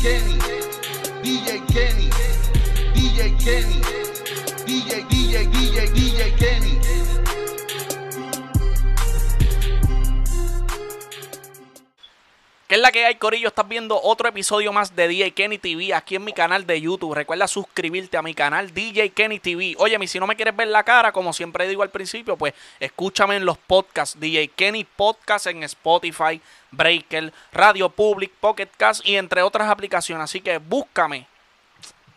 Kenny, DJ Kenny, DJ Kenny, DJ, DJ, DJ, DJ Kenny. Es la que hay, Corillo? Estás viendo otro episodio más de DJ Kenny TV aquí en mi canal de YouTube. Recuerda suscribirte a mi canal DJ Kenny TV. Oye, si no me quieres ver la cara, como siempre digo al principio, pues escúchame en los podcasts. DJ Kenny Podcast en Spotify, Breaker, Radio Public, Pocket Cast y entre otras aplicaciones. Así que búscame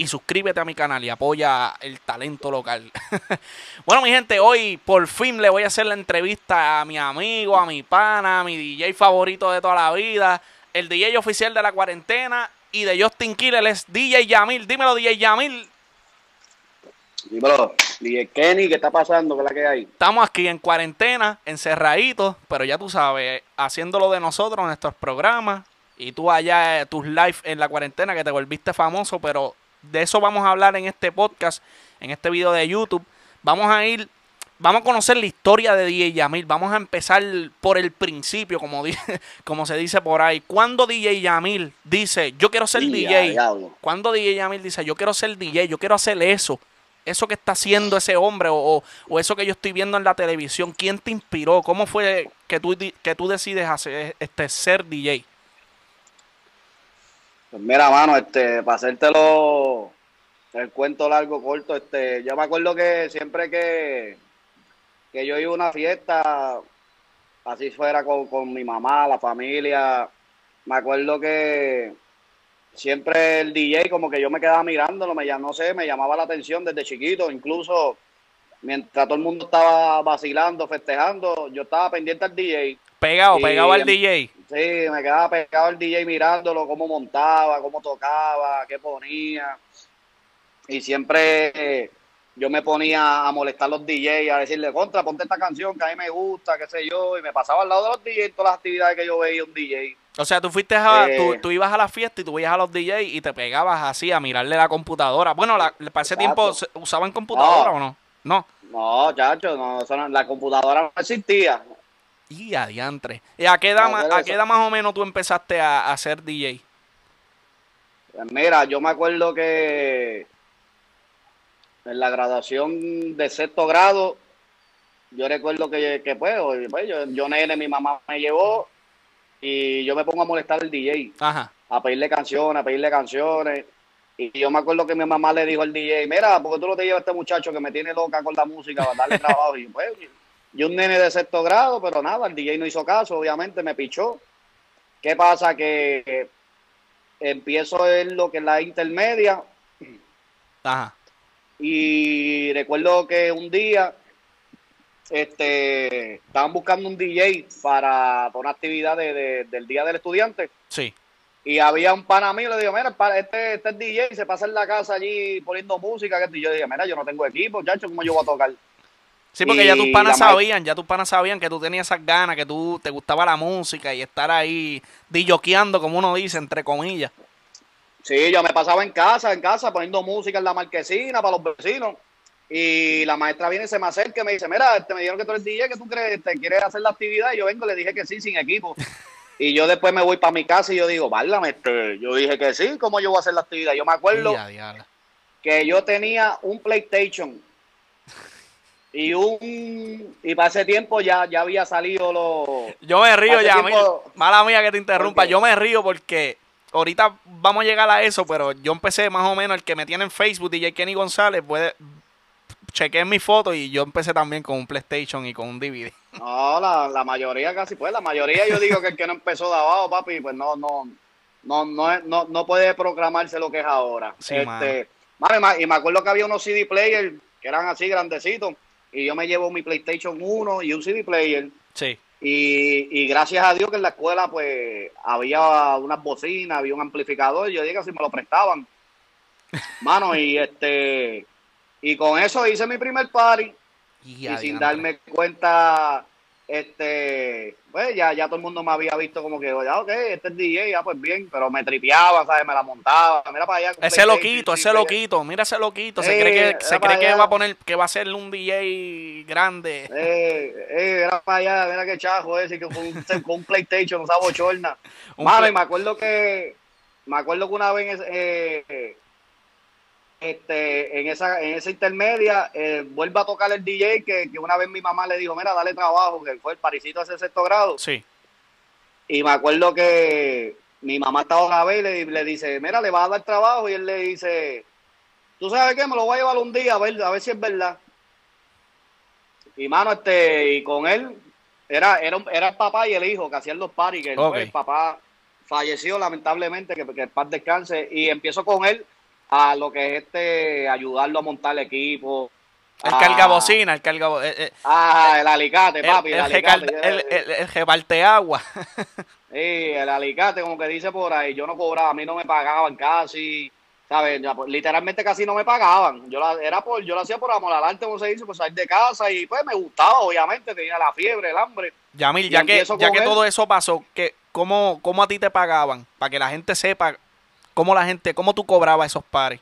y suscríbete a mi canal y apoya el talento local. bueno, mi gente, hoy por fin le voy a hacer la entrevista a mi amigo, a mi pana, a mi DJ favorito de toda la vida, el DJ oficial de la cuarentena y de Justin Killer es DJ Yamil. Dímelo, DJ Yamil. Dímelo, DJ Kenny, ¿qué está pasando? ¿Qué es la que hay? Estamos aquí en cuarentena, encerraditos, pero ya tú sabes, haciéndolo de nosotros, nuestros programas, y tú allá, eh, tus live en la cuarentena, que te volviste famoso, pero de eso vamos a hablar en este podcast, en este video de YouTube. Vamos a ir, vamos a conocer la historia de DJ Yamil. Vamos a empezar por el principio, como, como se dice por ahí. Cuando DJ Yamil dice, yo quiero ser DJ. Cuando DJ Yamil dice, yo quiero ser DJ, yo quiero hacer eso. Eso que está haciendo ese hombre o, o, eso que yo estoy viendo en la televisión. ¿Quién te inspiró? ¿Cómo fue que tú, que tú decides hacer, este, ser DJ? Pues mira, mano, este, para hacértelo el cuento largo, corto, este, yo me acuerdo que siempre que, que yo iba a una fiesta, así fuera con, con mi mamá, la familia, me acuerdo que siempre el DJ como que yo me quedaba mirándolo, me, no sé, me llamaba la atención desde chiquito, incluso mientras todo el mundo estaba vacilando, festejando, yo estaba pendiente al DJ. Pegado, pegado al DJ. Sí, me quedaba pegado al DJ mirándolo, cómo montaba, cómo tocaba, qué ponía. Y siempre yo me ponía a molestar a los DJs, a decirle, contra, ponte esta canción que a mí me gusta, qué sé yo. Y me pasaba al lado de los DJs todas las actividades que yo veía un DJ. O sea, tú fuiste a, tú, eh, ibas a la fiesta y tú veías a los DJs y te pegabas así a mirarle la computadora. Bueno, la, para ese tiempo usaban computadora o no? No. No, chacho, no, la computadora no existía. Y adiantre. ¿Y a qué edad, a qué edad más o menos tú empezaste a, ser DJ? Pues mira, yo me acuerdo que en la graduación de sexto grado, yo recuerdo que, que pues, pues, yo, yo nene, mi mamá me llevó y yo me pongo a molestar al DJ. Ajá. A pedirle canciones, a pedirle canciones. Y yo me acuerdo que mi mamá le dijo al DJ, mira, porque tú no te llevas a este muchacho que me tiene loca con la música para darle trabajo? Y pues, yo un nene de sexto grado, pero nada, el DJ no hizo caso, obviamente me pichó. ¿Qué pasa? Que empiezo en lo que es la intermedia. Ajá. Y recuerdo que un día este, estaban buscando un DJ para, una actividad del Día del Estudiante. Sí. Y había un pana mío, le digo, mira, este, este es DJ, se pasa en la casa allí poniendo música. Y yo dije, mira, yo no tengo equipo, chacho, ¿cómo yo voy a tocar? Sí, porque ya tus panas sabían, ya tus panas sabían que tú tenías esas ganas, que tú te gustaba la música y estar ahí dilloqueando, como uno dice, entre comillas. Sí, yo me pasaba en casa, en casa, poniendo música en la marquesina para los vecinos. Y la maestra viene y se me acerca y me dice, mira, te me dijeron que tú eres DJ, que tú crees, te quieres hacer la actividad. Y yo vengo, le dije que sí, sin equipo. Y yo después me voy para mi casa y yo digo, válgame, este, yo dije que sí, ¿cómo yo voy a hacer la actividad? Yo me acuerdo que yo tenía un PlayStation y un y para ese tiempo ya, ya había salido lo Yo me río ya, mala mía que te interrumpa, yo me río porque ahorita vamos a llegar a eso, pero yo empecé más o menos el que me tiene en Facebook, DJ Kenny González, puede chequeé mi foto y yo empecé también con un PlayStation y con un DVD. No, la, la mayoría casi pues, la mayoría yo digo que el que no empezó de abajo, papi, pues no, no, no, no, no, no puede proclamarse lo que es ahora. este, y me acuerdo que había unos CD players que eran así grandecitos y yo me llevo mi PlayStation 1 y un CD player. Sí. Y, y, gracias a Dios que en la escuela pues había unas bocinas, había un amplificador, yo dije si me lo prestaban. Mano, y este y con eso hice mi primer party y, sin darme cuenta este, pues ya, ya todo el mundo me había visto como que, ya, ok, este es DJ, ya pues bien, pero me tripeaba, ¿sabes? Me la montaba, mira para allá. Ese loquito, ese loquito, mira ese loquito, se cree que, se cree que va a poner, que va a ser un DJ grande. Eh, eh, era para allá, mira qué chajo ese, que con un, con un PlayStation, no sabe bochorna. Mami, me acuerdo que, me acuerdo que una vez eh, este, en esa, en esa intermedia, eh, vuelve a tocar el DJ que, que, una vez mi mamá le dijo, mira, dale trabajo, que fue el parisito ese sexto grado. Sí. Y me acuerdo que mi mamá estaba una vez y le, le, dice, mira, le va a dar trabajo, y él le dice, tú sabes qué, me lo voy a llevar un día a ver, a ver si es verdad. Y mano, este, y con él, era, era, era el papá y el hijo que hacían los paris, que el papá falleció lamentablemente, que, que el paz descanse, y empiezo con él a lo que es este, ayudarlo a montar el equipo. El a- cargabocina, el cargabo... eh, eh, Ah, el alicate, el, papi, el, el, alicate. el, el, el reparteagua. Sí, el alicate, como que dice por ahí, yo no cobraba, a mí no me pagaban casi, ¿sabes? Ya, pues, literalmente casi no me pagaban. Yo la, era por, yo lo hacía por amor al arte, como se dice, por salir de casa y pues me gustaba, obviamente, tenía la fiebre, el hambre. Yamil, Y ya que, ya que todo eso pasó, que, ¿cómo, ¿cómo a ti te pagaban? Para que la gente sepa cómo la gente, cómo tú cobrabas esos pares.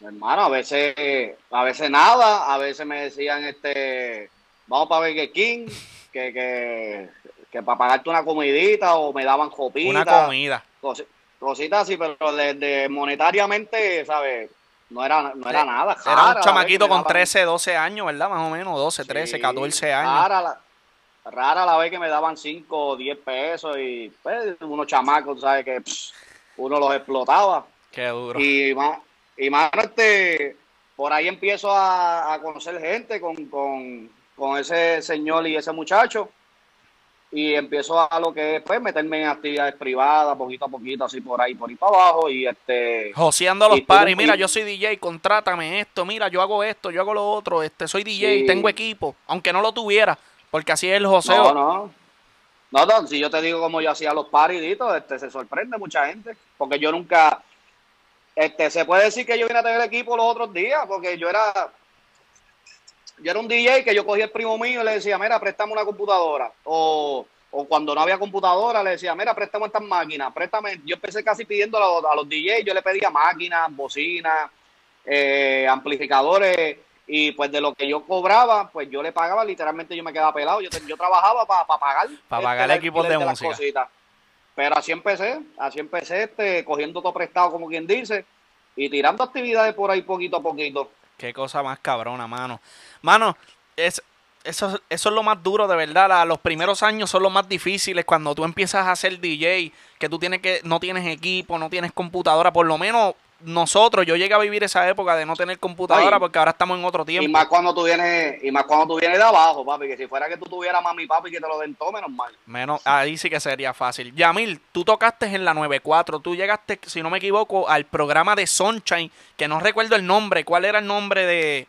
Hermano, a veces, a veces nada, a veces me decían, este, vamos para Burger King, que, que, que para pagarte una comidita o me daban copita. Una comida. cosi- cositas así, pero de, de monetariamente, ¿sabes? No era, no era nada. Era rara un chamaquito con daban- 13, 12 años, ¿verdad? Más o menos, 12, 13, Sí, 14 años. Rara la, rara la vez que me daban 5 o 10 pesos y pues, unos chamacos, ¿sabes? Que pss, uno los explotaba. Qué duro. Y más, y más este, por ahí empiezo a, a conocer gente con, con, con ese señor y ese muchacho. Y empiezo a lo que es, pues, meterme en actividades privadas, poquito a poquito, así por ahí, por ahí para abajo. Y este, Joseando los un- mira, yo soy DJ, contrátame esto, mira, yo hago esto, yo hago lo otro, este, soy DJ, Sí. tengo equipo, aunque no lo tuviera, porque así es el joseo. No, no. No, no, si yo te digo cómo yo hacía los pariditos, este, se sorprende mucha gente, porque yo nunca, este, se puede decir que yo vine a tener equipo los otros días, porque yo era, yo era un DJ que yo cogía el primo mío y le decía, mira, préstame una computadora, o, o cuando no había computadora le decía, mira, préstame estas máquinas, préstame, yo empecé casi pidiendo a los, a los DJs, yo le pedía máquinas, bocinas, eh, amplificadores, y pues de lo que yo cobraba, pues yo le pagaba, literalmente yo me quedaba pelado, yo, yo trabajaba para pagar. Pa' este, pagar el equipos alquiler de las música. Pero así empecé, así empecé, este, cogiendo todo prestado, como quien dice, y tirando actividades por ahí poquito a poquito. Qué cosa más cabrona, mano. Mano, es, eso, eso es lo más duro, de verdad. la- los primeros años son los más difíciles cuando tú empiezas a ser DJ, que tú tienes que, no tienes equipo, no tienes computadora. Por lo menos nosotros, yo llegué a vivir esa época de no tener computadora Ay. porque ahora estamos en otro Y tiempo. más cuando tú vienes, y más cuando tú vienes de abajo, papi, que si fuera que tú tuvieras mami y papi que te lo den todo, menos mal. Menos, ahí sí que sería fácil. Yamil, tú tocaste en la 94, tú llegaste, si no me equivoco, al programa de Sunshine, que no recuerdo el nombre. ¿Cuál era el nombre de...?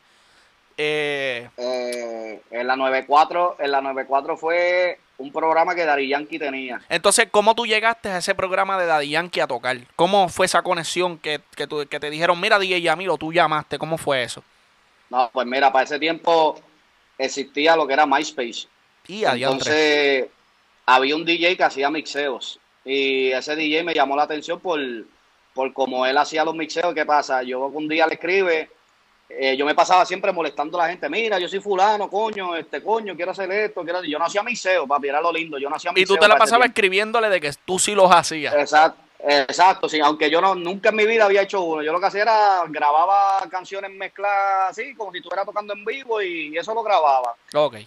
Eh, Eh, en la 94, en la 94 fue un programa que Dari Yankee tenía. Entonces, ¿cómo tú llegaste a ese programa de Daddy Yankee a tocar? ¿Cómo fue esa conexión que, que, tú- que te dijeron, mira, DJ Yamil, o tú llamaste? ¿Cómo fue eso? No, pues mira, para ese tiempo existía lo que era MySpace. Y. Entonces, había un DJ que hacía mixeos. Y ese DJ me llamó la atención por, por cómo él hacía los mixeos. ¿Qué pasa? Yo un día le escribe, eh, yo me pasaba siempre molestando a la gente. Mira, yo soy fulano, coño, este coño, quiero hacer esto. Quiero... Yo no hacía mixeos, papi, era lo lindo. Yo no hacía Y tú te la pasabas escribiéndole de que tú sí los hacías. Exacto, exacto, sí, aunque yo no, nunca en mi vida había hecho uno. Yo lo que hacía era grababa canciones mezcladas así, como si estuviera tocando en vivo y eso lo grababa.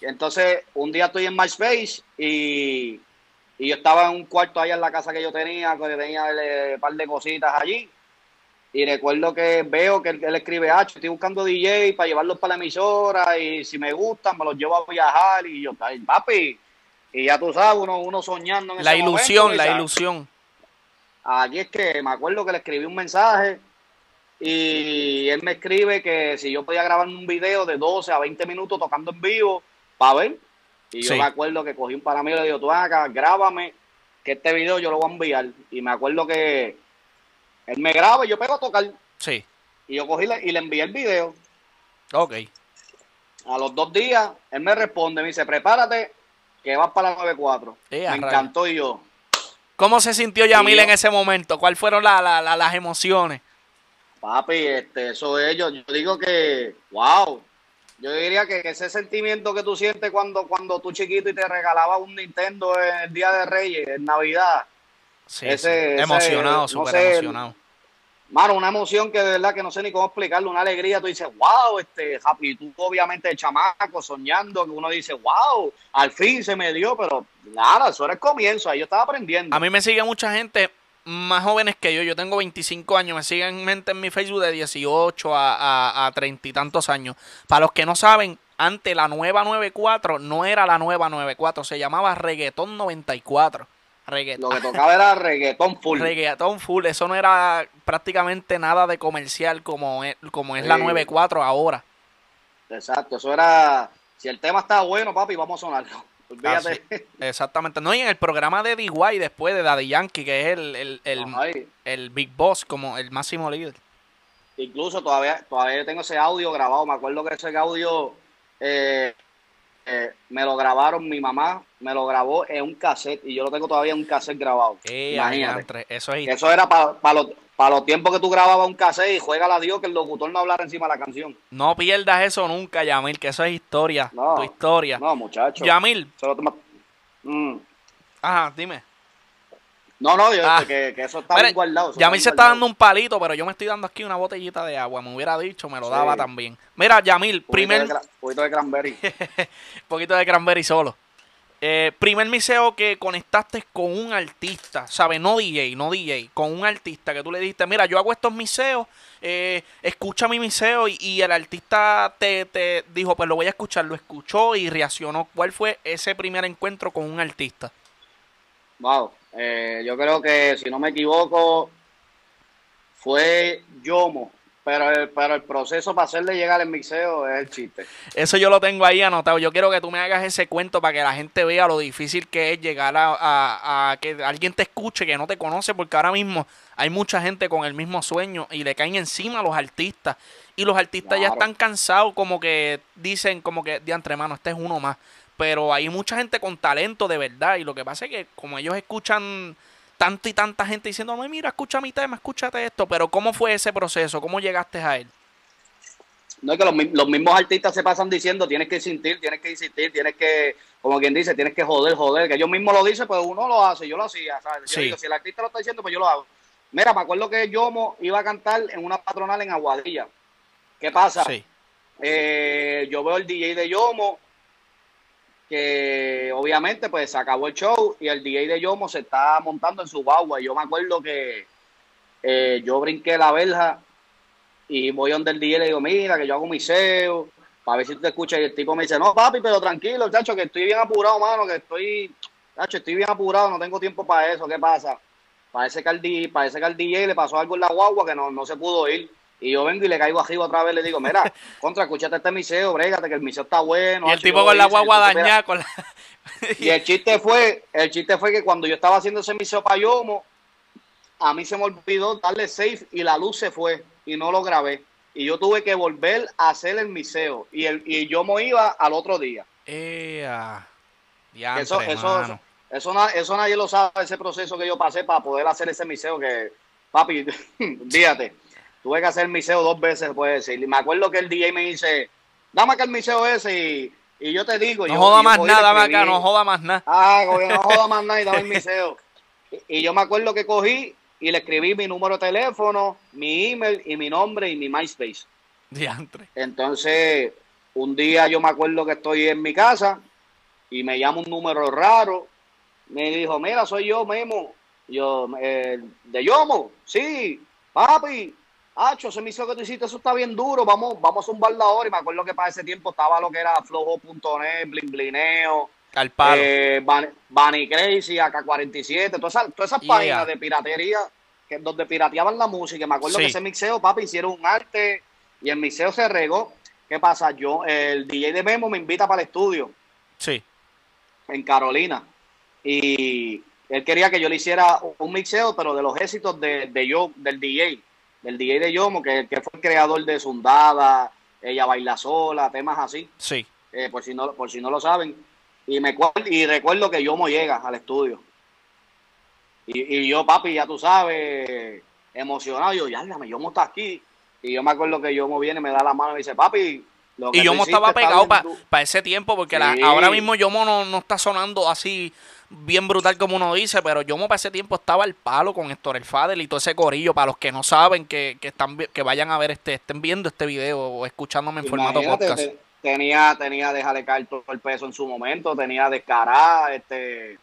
Entonces, un día estoy en MySpace y, y yo estaba en un cuarto allá en la casa que yo tenía, que tenía eh, un par de cositas allí. Y recuerdo que veo que él, él escribe, ah, estoy buscando DJ para llevarlos para la emisora y si me gustan me los llevo a viajar. Y yo, "Ay, papi, y ya tú sabes, uno, uno soñando en La ese momento, ilusión, ¿no? la ilusión. Aquí es que me acuerdo que le escribí un mensaje y él me escribe que si yo podía grabar un video de 12 a 20 minutos tocando en vivo para ver. Y yo Sí. me acuerdo que cogí un para mí y le digo, tú acá, grábame, que este video yo lo voy a enviar. Y me acuerdo que él me graba y yo pego a tocar. Sí. Y yo cogí y le envié el video. Ok. A los dos días, él me responde, me dice, prepárate, que vas para la 94. Eh, me encantó y yo. ¿Cómo se sintió Yamil yo- en ese momento? ¿Cuáles fueron la- la- la- las emociones? Papi, este, eso es, yo, yo digo que, wow, yo diría que ese sentimiento que tú sientes cuando, cuando tú chiquito y te regalaba un Nintendo en el Día de Reyes, en Navidad, Sí, ese- sí. Emocionado, no súper sé, emocionado. Mano, una emoción que de verdad que no sé ni cómo explicarlo, una alegría, tú dices, wow, este, happy, tú obviamente de chamaco, soñando, que uno dice, wow, al fin se me dio, pero nada, eso era el comienzo, ahí yo estaba aprendiendo. A mí me sigue mucha gente más jóvenes que yo. Yo tengo 25 años. Me siguen gente en mi Facebook de 18 a, a, a 30 y tantos años. Para los que no saben, antes la nueva 94 no era la nueva 94. Se llamaba Reggaetón 94. Lo Reggaetón. que tocaba era reggaetón full. Reggaetón full. Eso no era prácticamente nada de comercial como es, como es la Sí. 94 ahora. Exacto, eso era, si el tema está bueno, papi, vamos a sonarlo. Olvídate. Así, exactamente. No, y en el programa de DY después de Daddy Yankee, que es el, el, el, el Big Boss, como el máximo líder. incluso todavía, todavía tengo ese audio grabado, me acuerdo que ese audio eh, eh, me lo grabaron mi mamá, me lo grabó en un cassette y yo lo tengo todavía en un cassette grabado. Imagínate. eso es Eso era para los, pa los tiempos que tú grababas un cassette y juega la Dios que el locutor no hablara encima de la canción. No pierdas eso nunca, Yamil, que eso es historia. No, tu historia. No, muchacho. Yamil, lo Mm. ajá, dime. No, no, yo, Ah. que, que eso está Mira, bien guardado. eso Yamil bien se está dando un palito, pero yo me estoy dando aquí una botellita de agua. Me hubiera dicho, me lo Sí. daba también. Mira, Yamil, poquito primer de poquito de cranberry. poquito de cranberry solo. Eh, primer miseo que conectaste con un artista, ¿sabes? No DJ, no DJ, con un artista que tú le dijiste, mira, yo hago estos miseos, eh, escucha mi miseo y, y el artista te, te dijo, pues lo voy a escuchar, lo escuchó y reaccionó. ¿Cuál fue ese primer encuentro con un artista? Wow, eh, yo creo que si no me equivoco fue Yomo, pero el, pero el proceso para hacerle llegar el mixeo es el chiste. Eso yo lo tengo ahí anotado. Yo quiero que tú me hagas ese cuento para que la gente vea lo difícil que es llegar a, a- a que alguien te escuche que no te conoce, porque ahora mismo hay mucha gente con el mismo sueño y le caen encima a los artistas. Y los artistas ya están cansados, como que dicen, como que de antemano, este es uno más. Pero hay mucha gente con talento de verdad. Y lo que pasa es que, como ellos escuchan tanta y tanta gente diciendo, "Ay, mira, escucha mi tema, escúchate esto. Pero, ¿cómo fue ese proceso? ¿Cómo llegaste a él? No es que los, los mismos artistas se pasan diciendo tienes que insistir, tienes que insistir, tienes que, como quien dice, tienes que joder, joder, que ellos mismos lo dicen, pues uno lo hace, yo lo hacía, ¿sabes? Yo digo, si el artista lo está diciendo, pues yo lo hago. Mira, me acuerdo que Yomo iba a cantar en una patronal en Aguadilla. ¿Qué pasa? Sí. Eh, yo veo el DJ de Yomo, que obviamente pues se acabó el show y el DJ de Yomo se está montando en su guagua. Yo me acuerdo que eh, yo brinqué la verja y voy donde el DJ le digo, mira, que yo hago mi SEO, para ver si te escuchas. Y el tipo me dice, no, papi, pero tranquilo, chacho, que estoy bien apurado, mano, que estoy, chacho, estoy bien apurado, no tengo tiempo para eso, ¿qué pasa? Parece que al DJ, parece que al DJ le pasó algo en la guagua que no, no se pudo ir. Y yo vengo y le caigo arriba otra vez, le digo, mira, contra, escúchate este miseo, brégate, que el miseo está bueno. y el tipo yo con la guagua dañada, con la... y el chiste fue, el chiste fue que cuando yo estaba haciendo ese miseo para Yomo, a mí se me olvidó darle safe y la luz se fue y no lo grabé. Y yo tuve que volver a hacer el miseo. Y el y Yomo iba al otro día. Ea. Que Diantre, eso, eso, eso, na- eso nadie lo sabe, ese proceso que yo pasé para poder hacer ese miseo que, papi, fíjate, tuve que hacer el miseo dos veces, puede decir. Y me acuerdo que el DJ me dice, dame acá el miseo ese y, y yo te digo. No yo- joda yo más nada, dame acá, no joda más nada. Ah, no joda más nada y dame el miseo. Y, y yo me acuerdo que cogí y le escribí mi número de teléfono, mi email y mi nombre y mi MySpace. Diantre. Entonces, un día yo me acuerdo que estoy en mi casa y me llama un número raro. Me dijo, mira, soy yo, Memo. Yo, eh, ¿de Yomo? Sí, papi. Hacho, ese miseo que tú hiciste, eso está bien duro. Vamos, vamos a zumbarla ahora. Y me acuerdo que para ese tiempo estaba lo que era flojo.net, blin blineo, Al palo. eh, Bunny Crazy, AK-47, todas esas, todas esas Yeah. páginas de piratería que, donde pirateaban la música. Me acuerdo Sí. que ese mixeo, papi, hicieron un arte y el mixeo se regó. ¿Qué pasa? Yo, el DJ de Memo me invita para el estudio sí. en Carolina y él quería que yo le hiciera un mixeo, pero de los éxitos de, de yo, del DJ, del DJ de Yomo, que, que fue el creador de Sundada, Ella Baila Sola, temas así. Sí. eh, por si no por si no lo saben. Y me y recuerdo que Yomo llega al estudio. Y, y yo papi ya tú sabes emocionado. Yo ya dame, Yomo está aquí y yo me acuerdo que Yomo viene me da la mano y dice papi lo que Y Yomo estaba pegado para du-". ese tiempo, porque la- ahora mismo Yomo no, no está sonando así bien brutal como uno dice, pero yo para ese tiempo estaba al palo con Héctor El Fadel y todo ese corillo. Para los que no saben, que, que están que vayan a ver este, estén viendo este video o escuchándome en formato podcast. te- tenía, tenía dejarle caer todo el peso en su momento, tenía descarada, este,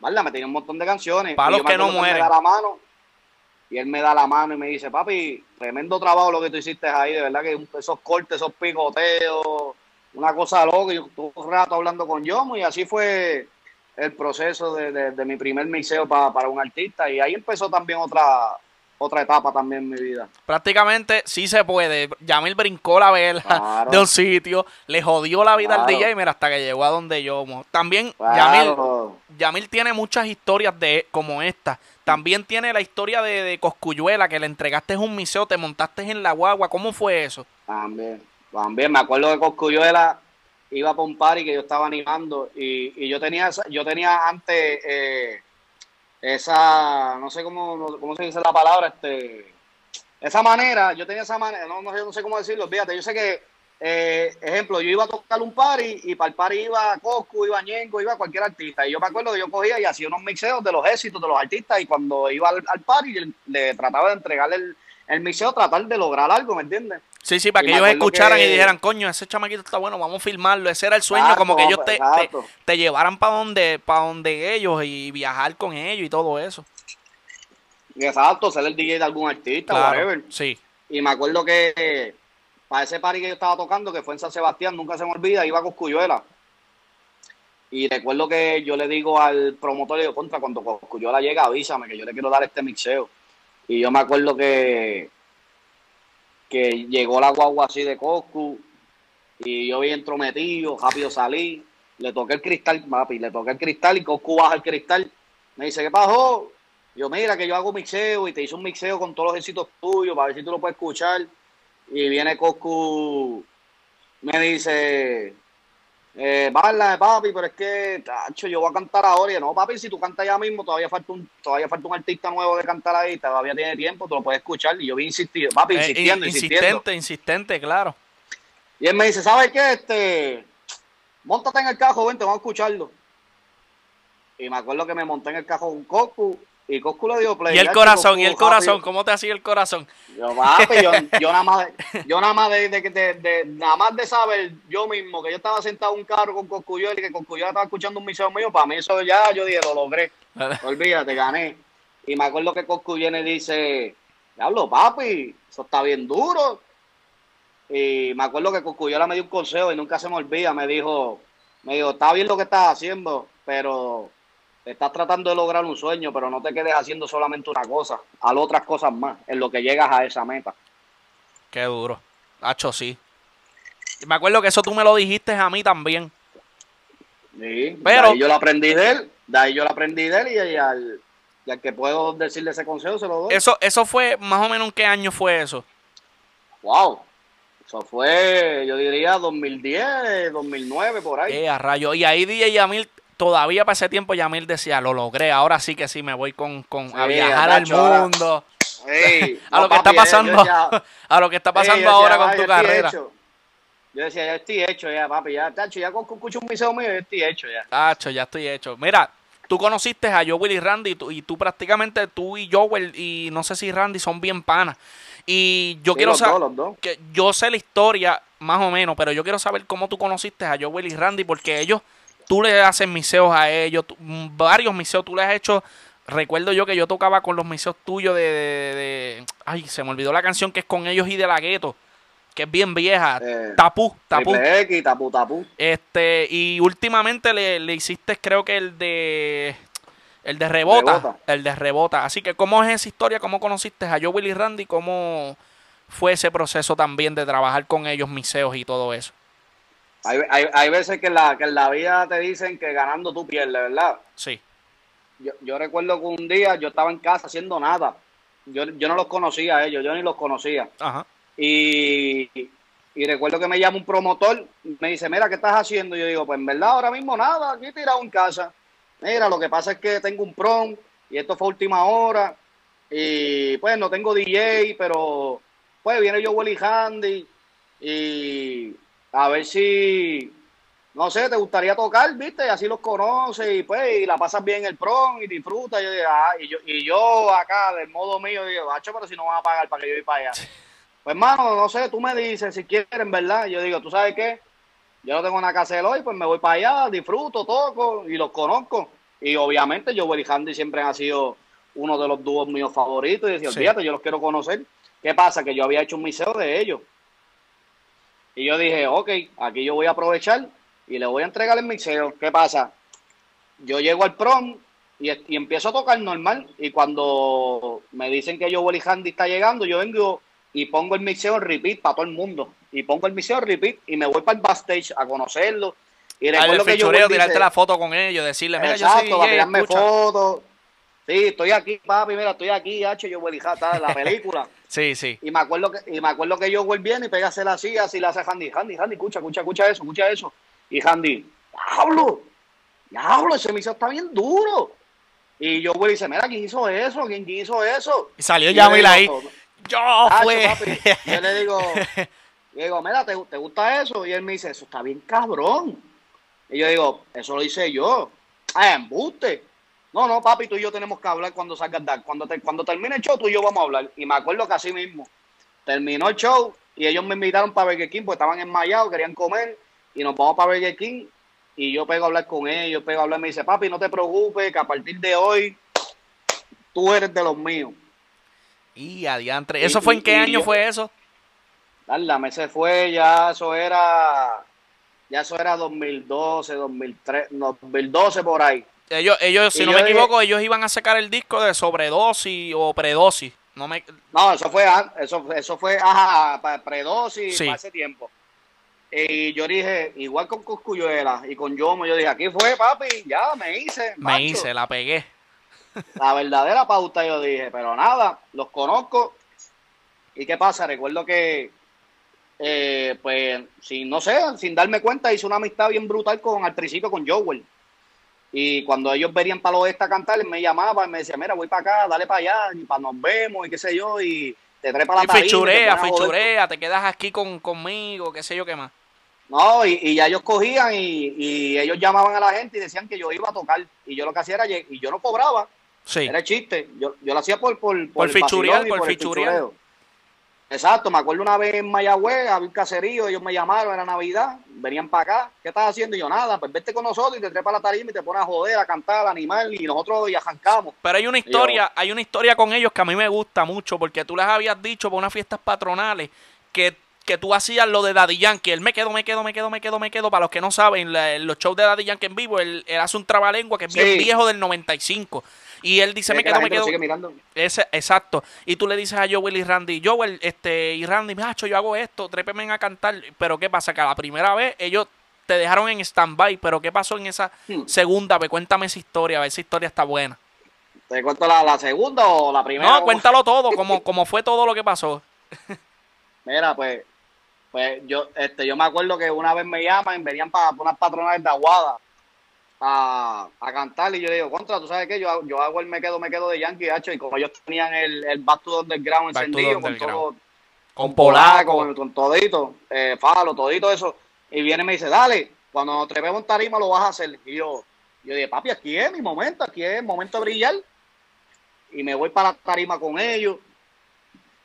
¿verdad? Me tenía un montón de canciones. Pa' Y los me que no mueren. Me da la mano, y él me da la mano y me dice, papi, tremendo trabajo lo que tú hiciste ahí, de verdad que esos cortes, esos picoteos, una cosa loca. Yo estuve un rato hablando con Yomo y así fue el proceso de, de- de mi primer mixeo pa- para un artista. Y ahí empezó también otra, otra etapa también en mi vida. Prácticamente sí se puede. Yamil brincó la vela Claro. de un sitio, le jodió la vida al. DJ, mira, hasta que llegó a donde yo. mo. También Yamil, Claro. Yamil tiene muchas historias de como esta. También tiene la historia de, de Coscuyuela, que le entregaste un miseo, te montaste en la guagua. ¿Cómo fue eso? También, también. Me acuerdo que Coscuyuela iba para un party que yo estaba animando y, y yo tenía yo tenía antes eh, esa, no sé cómo, cómo se dice la palabra, este, esa manera, yo tenía esa manera, no, no, sé- no sé cómo decirlo, fíjate, yo sé que, eh, ejemplo, yo iba a tocar un party y para el party iba Coscu, iba Ñengo, iba cualquier artista y yo me acuerdo que yo cogía y hacía unos mixeos de los éxitos de los artistas y cuando iba al, al party le, le trataba de entregarle el, el mixeo, tratar de lograr algo, ¿me entiendes? Sí, sí, para Y que ellos escucharan y dijeran, coño, ese chamaquito está bueno, vamos a filmarlo. Ese era el sueño, Exacto, como que ellos te, te, llevaran para donde, para donde ellos y viajar con ellos y todo eso. Exacto, ser el DJ de algún artista, Claro, whatever. sí. Y me acuerdo que para ese party que yo estaba tocando, que fue en San Sebastián, nunca se me olvida, iba con Coscuyuela. Y recuerdo que yo le digo al promotor, le digo, contra, cuando Coscuyuela llega, avísame que yo le quiero dar este mixeo. Y yo me acuerdo que, que llegó la guagua así de Coscu, y yo bien entrometido, rápido salí, le toqué el cristal, papi, le toqué el cristal y Coscu baja el cristal. Me dice, ¿qué pasó? Yo, mira, que yo hago mixeo y te hice un mixeo con todos los éxitos tuyos para ver si tú lo puedes escuchar. Y viene Coscu, me dice, eh, báilame, papi, pero es que, tacho, yo voy a cantar ahora. Y no, papi, si tú cantas ya mismo, todavía falta un todavía falta un artista nuevo de cantar ahí, todavía tiene tiempo, tú lo puedes escuchar. Y yo vi insistido, papi, Eh, insistiendo, in- insistiendo. insistente, insistente, claro. Y él me dice, ¿sabes qué? Este, montate en el cajo, vente, vamos a escucharlo. Y me acuerdo que me monté en el cajo con Coscu y Coscu le dio play. Y el corazón, Coscu y el rápido. corazón, ¿cómo te hacía el corazón? Yo, papi, yo, yo nada más, yo nada más de, de, de- de- nada más de saber yo mismo que yo estaba sentado en un carro con Coscuyuela y que Coscuyuela estaba escuchando un miseo mío, para mí eso ya, yo dije, lo logré. Olvídate, gané. Y me acuerdo que Coscu viene y dice, diablo, papi, eso está bien duro. Y me acuerdo que Coscuyuela me dio un consejo y nunca se me olvida, me dijo, me dijo, está bien lo que estás haciendo, pero estás tratando de lograr un sueño, pero no te quedes haciendo solamente una cosa, haz otras cosas más, en lo que llegas a esa meta. Qué duro. Hacho, sí. Y me acuerdo que eso tú me lo dijiste a mí también. Sí, Pero- de ahí yo lo aprendí de él, de ahí yo lo aprendí de él y, y al, y al que puedo decirle ese consejo se lo doy. Eso, eso fue, más o menos, ¿en qué año fue eso? Wow. Eso fue, yo diría, 2010, 2009, por ahí. Eh, a rayo. Y ahí DJ Yamil, todavía para ese tiempo Yamil decía, lo logré, ahora sí que sí me voy con, con a viajar al mundo. Ey, A no, lo que está pasando, a lo que está pasando ahora con "Ah, tu carrera. hecho". Yo decía, ya estoy hecho ya, papi, ya, tacho, ya con escucho un museo mío, yo estoy hecho ya. Tacho, ya estoy hecho. Mira, tú conociste a Joel y Randy y tú, y tú prácticamente, tú y Joel y no sé si Randy son bien panas. Y yo Sí, quiero saber, que yo sé la historia más o menos, pero yo quiero saber cómo tú conociste a Joel y Randy porque ellos, tú le haces miseos a ellos, tú- varios miseos tú les has hecho. Recuerdo yo que yo tocaba con los miseos tuyos de, de- de- ay, se me olvidó la canción que es con ellos y de la gueto, que es bien vieja, Eh, Tapú, Tapú. X, tapu, tapu. Este, y últimamente le, le hiciste, creo que el de. El de rebota, Rebota. El de rebota. Así que, ¿cómo es esa historia? ¿Cómo conociste a Joe Willy Randy? ¿Cómo fue ese proceso también de trabajar con ellos, miseos y todo eso? Hay, hay, hay veces que en, la, que en la vida te dicen que ganando tú pierdes, ¿verdad? Sí. Yo, yo recuerdo que un día yo estaba en casa haciendo nada. Yo, yo no los conocía a ellos, yo ni los conocía. Ajá. Y, y recuerdo que me llama un promotor, me dice, mira, ¿qué estás haciendo? Y yo digo, pues en verdad ahora mismo nada, aquí tirado en casa. Mira, lo que pasa es que tengo un prom y esto fue última hora. Y pues no tengo DJ, pero pues viene yo Willy Handy y a ver si no sé, te gustaría tocar, viste, y así los conoces y pues, y la pasas bien el prom y disfrutas. Y yo, ah, y yo, y yo acá, del modo mío, digo, bacho, pero si no van a pagar para que yo vaya para allá. Pues, hermano, no sé, tú me dices si quieren, ¿verdad? Yo digo, ¿tú sabes qué? Yo no tengo nada que hacer hoy, pues me voy para allá, disfruto, toco y los conozco. Y obviamente yo, y Handy siempre han sido uno de los dúos míos favoritos. Y decía, Sí. fíjate, yo los quiero conocer. ¿Qué pasa? Que yo había hecho un miseo de ellos. Y yo dije, ok, aquí yo voy a aprovechar y le voy a entregar el mixeo. ¿Qué pasa? Yo llego al prom y, y empiezo a tocar normal. Y cuando me dicen que yo, y Handy está llegando, yo vengo y pongo el mixeo en repeat para todo el mundo. Y pongo el mixeo en repeat y me voy para el backstage a conocerlo. Y Al recuerdo que yo fichureo, tirarte la foto con ellos, decirle, mira, Exacto, yo soy para tirarme fotos. Sí, estoy aquí, papi, mira, estoy aquí, H, yo voy a la película. Sí, sí. Y me acuerdo que, y me acuerdo que yo voy bien y pega hacer así, así le hace Handy. Handy, Handy, escucha, escucha, escucha eso, escucha eso. Y Handy, diablo, diablo, ese mismo está bien duro. Y yo voy y dice, mira, ¿quién hizo eso? ¿Quién hizo eso? Y salió Yamil ahí. Yo "Tacho, fue. papi". Yo le digo, yo digo, mira, ¿te, ¿te gusta eso? Y él me dice, eso está bien cabrón. Y yo digo, eso lo hice yo. Ah, embuste. No, no, papi, tú y yo tenemos que hablar cuando salgas de Cuando, te- cuando termine el show, tú y yo vamos a hablar. Y me acuerdo que así mismo. Terminó el show y ellos me invitaron para Burger King porque estaban enmayados, querían comer. Y nos vamos para Burger King. Y yo pego a hablar con ellos, pego a hablar. Me dice, papi, no te preocupes, que a partir de hoy tú eres de los míos. Y adiantre. Y- ¿Eso fue en y- qué y año yo- fue eso? Dale, se fue, ya eso era, ya eso era 2012, 2003, no, 2012 por ahí. Ellos, ellos si no me equivoco, ellos iban a sacar el disco de sobredosis o predosis. No me... No, eso fue, eso, eso fue, ajá, predosis, Sí. ese tiempo. Y yo dije, igual con Coscuyuela y con Yomo, yo dije, aquí fue, papi, ya me hice. Me macho. hice, la pegué. La verdadera pauta, yo dije, pero nada, los conozco. ¿Y qué pasa? Recuerdo que, eh, pues, sin, no sé, sin darme cuenta, hice una amistad bien brutal con, al principio con Joel. Y cuando ellos venían para el oeste a cantar, me llamaba y me decía, mira, voy para acá, dale para allá, y para nos vemos, y qué sé yo, y te trepa la tarima, y te fichurea, fichurea, te quedas aquí con, conmigo, qué sé yo qué más. no, y, y ya ellos cogían y, y ellos llamaban a la gente y decían que yo iba a tocar. Y yo lo que hacía era, y yo no cobraba, Sí. era chiste. Yo, yo lo hacía por, por, Por el fichurear, por el fichurear. fichureo. Exacto, me acuerdo una vez en Mayagüez, había un caserío, ellos me llamaron, era Navidad, venían para acá, ¿qué estás haciendo? Y yo, nada, pues vete con nosotros y te trepa la tarima y te pones a joder, a cantar, a animar, y nosotros y arrancamos. Pero hay una historia, hay una historia con ellos que a mí me gusta mucho, porque tú les habías dicho por unas fiestas patronales que, que tú hacías lo de Daddy Yankee. Él me quedo, me quedo, me quedo, me quedo, me quedo. Para los que no saben, la- los shows de Daddy Yankee en vivo, él, él hace un trabalengua que es bien viejo del 95. Y él dice, me que quedo, me quedo. Ese, exacto. Y tú le dices a Joel y Randy, Joel, este, y Randy, macho, yo hago esto, trépenme a cantar. Pero ¿qué pasa? Que a la primera vez ellos te dejaron en stand-by. Pero ¿qué pasó en esa Hmm. segunda vez? Cuéntame esa historia, a ver si esa historia está buena. ¿Te cuento la, la segunda o la primera? No, cuéntalo todo, como, como fue todo lo que pasó. Mira, pues, pues yo, este, yo me acuerdo que una vez me llaman, venían para unas patronales de Aguada a, a cantar y yo digo, contra, ¿tú sabes qué? Yo, hago- yo hago el me quedo, me quedo de Yankee, hacho, y como ellos tenían el, el Back to Underground encendido con todo, Con Polaco, Polaco. con, con todito, eh, Falo, todito eso, y viene y me dice, dale, cuando nos trepemos en tarima lo vas a hacer. Y yo, yo dije, papi, aquí es mi momento, aquí es el momento de brillar. Y me voy para la tarima con ellos.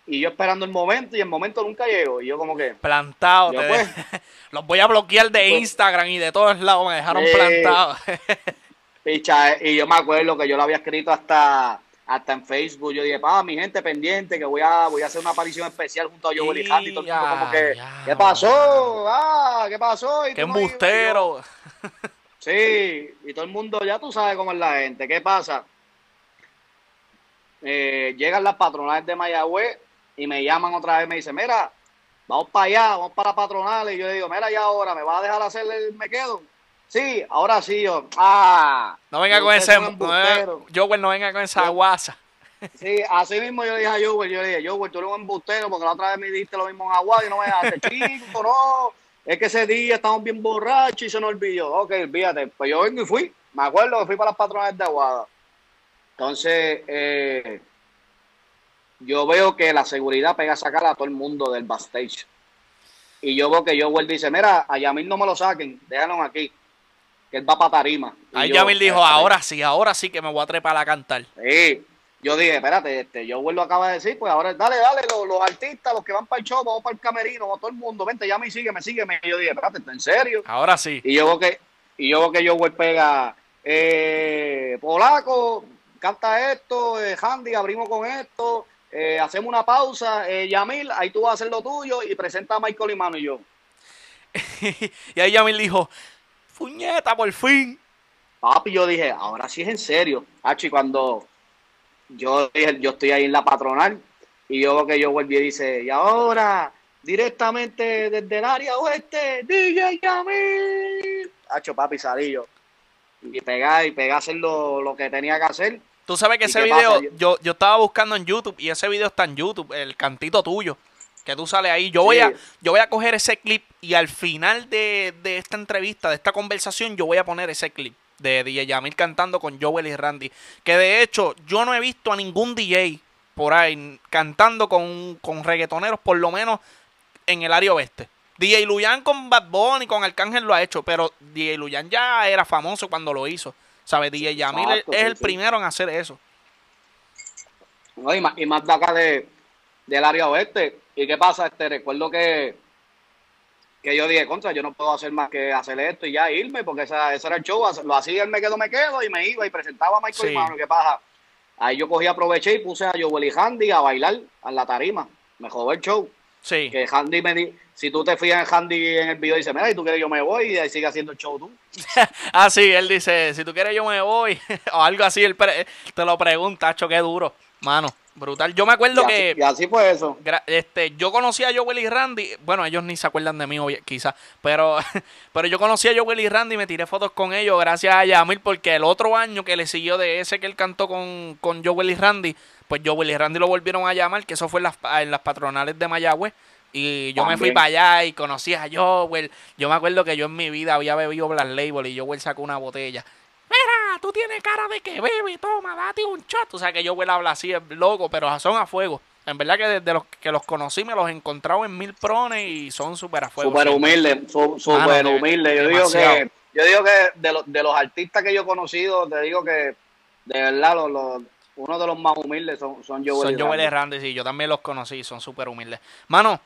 Y yo esperando el momento, y el momento nunca llegó. Y yo como que, Plantado. Yo, te- pues. Los voy a bloquear de Pues. Instagram y de todos lados. Me dejaron Eh, plantado. picha, y yo me acuerdo que yo lo había escrito hasta hasta en Facebook. Yo dije, pa, mi gente pendiente, que voy a voy a hacer una aparición especial junto a Joel y Handy. Todo el mundo como que, Ya, ¿qué pasó? Ah, ¿qué pasó? Y ¡Qué no y embustero! Sí, y todo el mundo, ya tú sabes cómo es la gente. ¿Qué pasa? Eh, llegan las patronales de Mayagüez y me llaman otra vez, me dicen, mira, vamos para allá, vamos para la patronal. Y yo le digo, mira, ya ahora, ¿me vas a dejar hacer el me quedo? Sí, ahora sí, yo, ah. No venga con ese. embustero. Joel, no venga con esa guasa. Sí, así mismo yo le dije a Joel, yo le dije, Joel, tú eres un embustero porque la otra vez me dijiste lo mismo en Aguada y no me dejaste, chico, no. Es que ese día estábamos bien borrachos y se nos olvidó. Ok, olvídate. Pues yo vengo y fui. Me acuerdo que fui para las patronales de Aguada. Entonces, eh, yo veo que la seguridad pega a sacar a todo el mundo del backstage. y yo veo que y dice, mira, a Yamil no me lo saquen, déjanos aquí, que él va para tarima. Y Ahí Yamil dijo, ahora sí, ahora sí que me voy a trepar a cantar. Sí, yo dije, espérate, este, yo vuelvo acaba de decir, pues ahora dale, dale, los, los artistas, los que van para el show, vamos para el camerino, vamos todo el mundo, vente, ya me sigue, me sigue, me. Y yo dije, espérate, ¿en serio? Ahora sí. Y yo veo que, y yo veo que Joel pega, eh, polaco, canta esto, eh, Handy, abrimos con esto, eh, hacemos una pausa, eh, Yamil, ahí tú vas a hacer lo tuyo y presenta a Michael y Mano y yo. y ahí Yamil dijo, puñeta, por fin. Papi, yo dije, ahora sí es en serio. Hachi, cuando yo dije, yo estoy ahí en la patronal y yo que yo volví y dice, y ahora, directamente desde el área oeste, DJ Yamil. Hacho, papi, salí yo. Y pegar, y pegar a hacer lo, lo que tenía que hacer. Tú sabes que ¿Y ese video, pasa? yo, yo estaba buscando en YouTube y ese video está en YouTube, el cantito tuyo, que tú sales ahí. Yo voy, a, yo voy a coger ese clip y al final de, de esta entrevista, de esta conversación, yo voy a poner ese clip de DJ Yamil cantando con Joel y Randy. Que de hecho, yo no he visto a ningún DJ por ahí cantando con, con reggaetoneros, por lo menos en el área oeste. DJ Luyan con Bad Bunny, con Arcángel lo ha hecho, pero DJ Luyan ya era famoso cuando lo hizo. ¿Sabes? DJ Yamil es- Exacto, es sí, el sí. primero en hacer eso. ¿no? Y, más, y más de acá de, del área oeste. ¿Y qué pasa? Este, recuerdo que, que yo dije, contra, yo no puedo hacer más que hacer esto y ya irme, porque esa, ese era el show. Lo hacía el me quedo, me quedo, y me iba y presentaba a Michael Sí. y Mano. ¿Qué pasa? Ahí yo cogí, aproveché y puse a Joel y Handy a bailar a la tarima. Me jodó el show. Sí. Que Handy me di, si tú te fijas en Handy en el video, dice, mira, y tú quieres, yo me voy y ahí sigue haciendo el show tú. Ah, sí, él dice, si tú quieres yo me voy, o algo así, él pre- te lo pregunta, tacho, qué duro, mano, brutal. Yo me acuerdo y, que y así fue eso. este, yo conocí a Joel y Randy, bueno, ellos ni se acuerdan de mí, quizás, pero, pero yo conocí a Joel y Randy y me tiré fotos con ellos gracias a Yamil, porque el otro año que le siguió de ese que él cantó con, con Joel y Randy, pues Joel y Randy lo volvieron a llamar, que eso fue en las, en las patronales de Mayagüez. Y yo me fui para allá y conocí a Joel. Yo me acuerdo que yo en mi vida había bebido Black Label y Joel sacó una botella. Mira, tú tienes cara de que bebe, toma, date un shot. O sea que Joel habla así, es loco, pero son a fuego. En verdad que desde los que los conocí me los he encontrado en mil prones y son súper a fuego. Súper siempre. humilde, su- Mano, súper de- humilde. Yo digo que, yo digo que de, los de los artistas que yo he conocido, te digo que de verdad los, los- uno de los más humildes son, son Joel Son y Joel y Randy. Randy, sí, yo también los conocí, son súper humildes. Mano,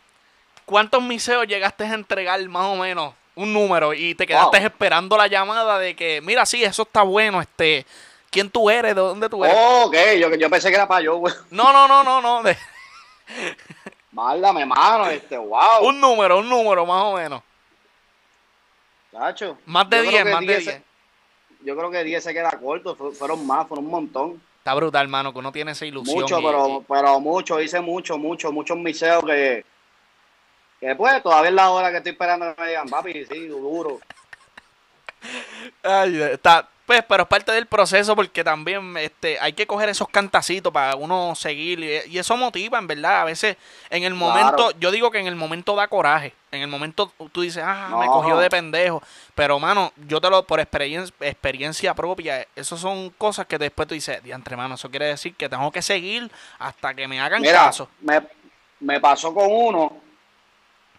¿cuántos miseos llegaste a entregar más o menos? Un número y te quedaste Wow. esperando la llamada de que, mira, sí, eso está bueno, este, ¿quién tú eres? ¿De dónde tú eres? Oh, ok, yo, yo pensé que era para yo, güey. No, no, no, no, no, de- mano, este, wow. un número, un número más o menos. Chacho. Más de Yo creo 10, que más de 10 10. Yo creo que 10 se queda corto, fu- fueron más, fueron un montón. Está brutal, hermano, que uno tiene esa ilusión. Mucho, y- pero, pero mucho, hice mucho, mucho, muchos miseos que, que pues todavía es la hora que estoy esperando que me digan, papi, sí, duro. Ay, está, pues, pero es parte del proceso porque también este, hay que coger esos cantacitos para uno seguir y, y eso motiva, en verdad. A veces en el momento, yo digo que en el momento da coraje. En el momento tú dices, ah, me cogió de pendejo. Pero, mano, yo te lo, por experiencia, experiencia propia, eso son cosas que después tú dices, diantre, mano, eso quiere decir que tengo que seguir hasta que me hagan Mira, caso. me, me pasó con uno.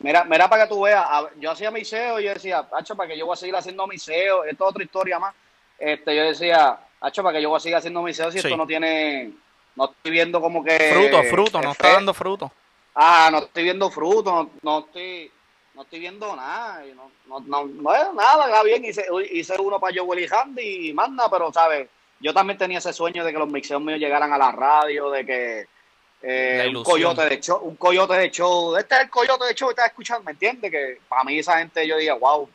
Mira, mira para que tú veas, yo hacía mi SEO y yo decía, hacho, para que yo voy a seguir haciendo mi SEO, esto es otra historia más. Este, yo decía, hacho, para que yo voy a seguir haciendo mi SEO si Sí. esto no tiene, no estoy viendo como que... Fruto, fruto, no está dando fruto. Ah, no estoy viendo fruto, no, no estoy, no estoy viendo nada, y no, no, no, no es nada, está bien, hice, hice uno para Joel y Handy y manda, pero sabes, yo también tenía ese sueño de que los mixeos míos llegaran a la radio, de que eh, un coyote de show, un coyote de show, este es el coyote de show, estás escuchando, ¿me entiendes? Que para mí esa gente yo diga, wow,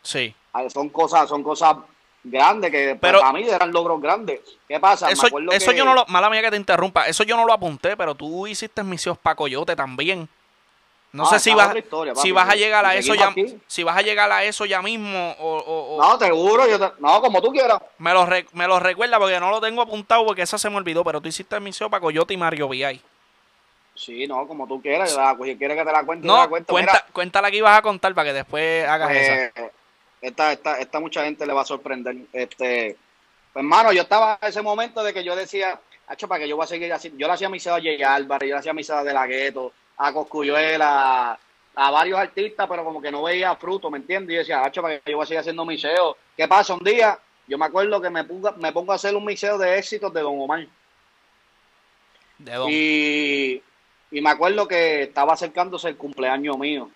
Sí. son cosas, son cosas grandes que Pero- para mí eran logros grandes. ¿Qué pasa? Eso, eso que- yo no lo, mala mía que te interrumpa, eso yo no lo apunté, pero tú hiciste misiones para Coyote también. No Ah, sé si vas, historia, si vas a llegar a eso ya, si vas a llegar a eso ya mismo o, o- o- No, seguro, yo te- no, como tú quieras. me lo re- me lo recuerda porque no lo tengo apuntado porque esa se me olvidó, pero tú hiciste misión para Coyote y Mario VI. Sí, no, como tú quieras. yo la- Si quieres que te la cuente, yo No, la cuento. cuenta, Mira, cuéntala que ibas a contar para que después hagas esa. eh, esta, esta, esta mucha gente le va a sorprender. Este, pues, hermano, yo estaba en ese momento de que yo decía, hacho, para que yo voy a seguir así. Yo le hacía mi a Jay Álvarez, yo le hacía mi a De La Gueto, a Coscuyuela, a varios artistas, pero como que no veía fruto, ¿me entiendes? Y yo decía, hacho, para que yo voy a seguir haciendo miseo. ¿Qué pasa? Un día, yo me acuerdo que me pongo, me pongo a hacer un miseo de éxitos de Don Omar. De Don. Y, y me acuerdo que estaba acercándose el cumpleaños mío.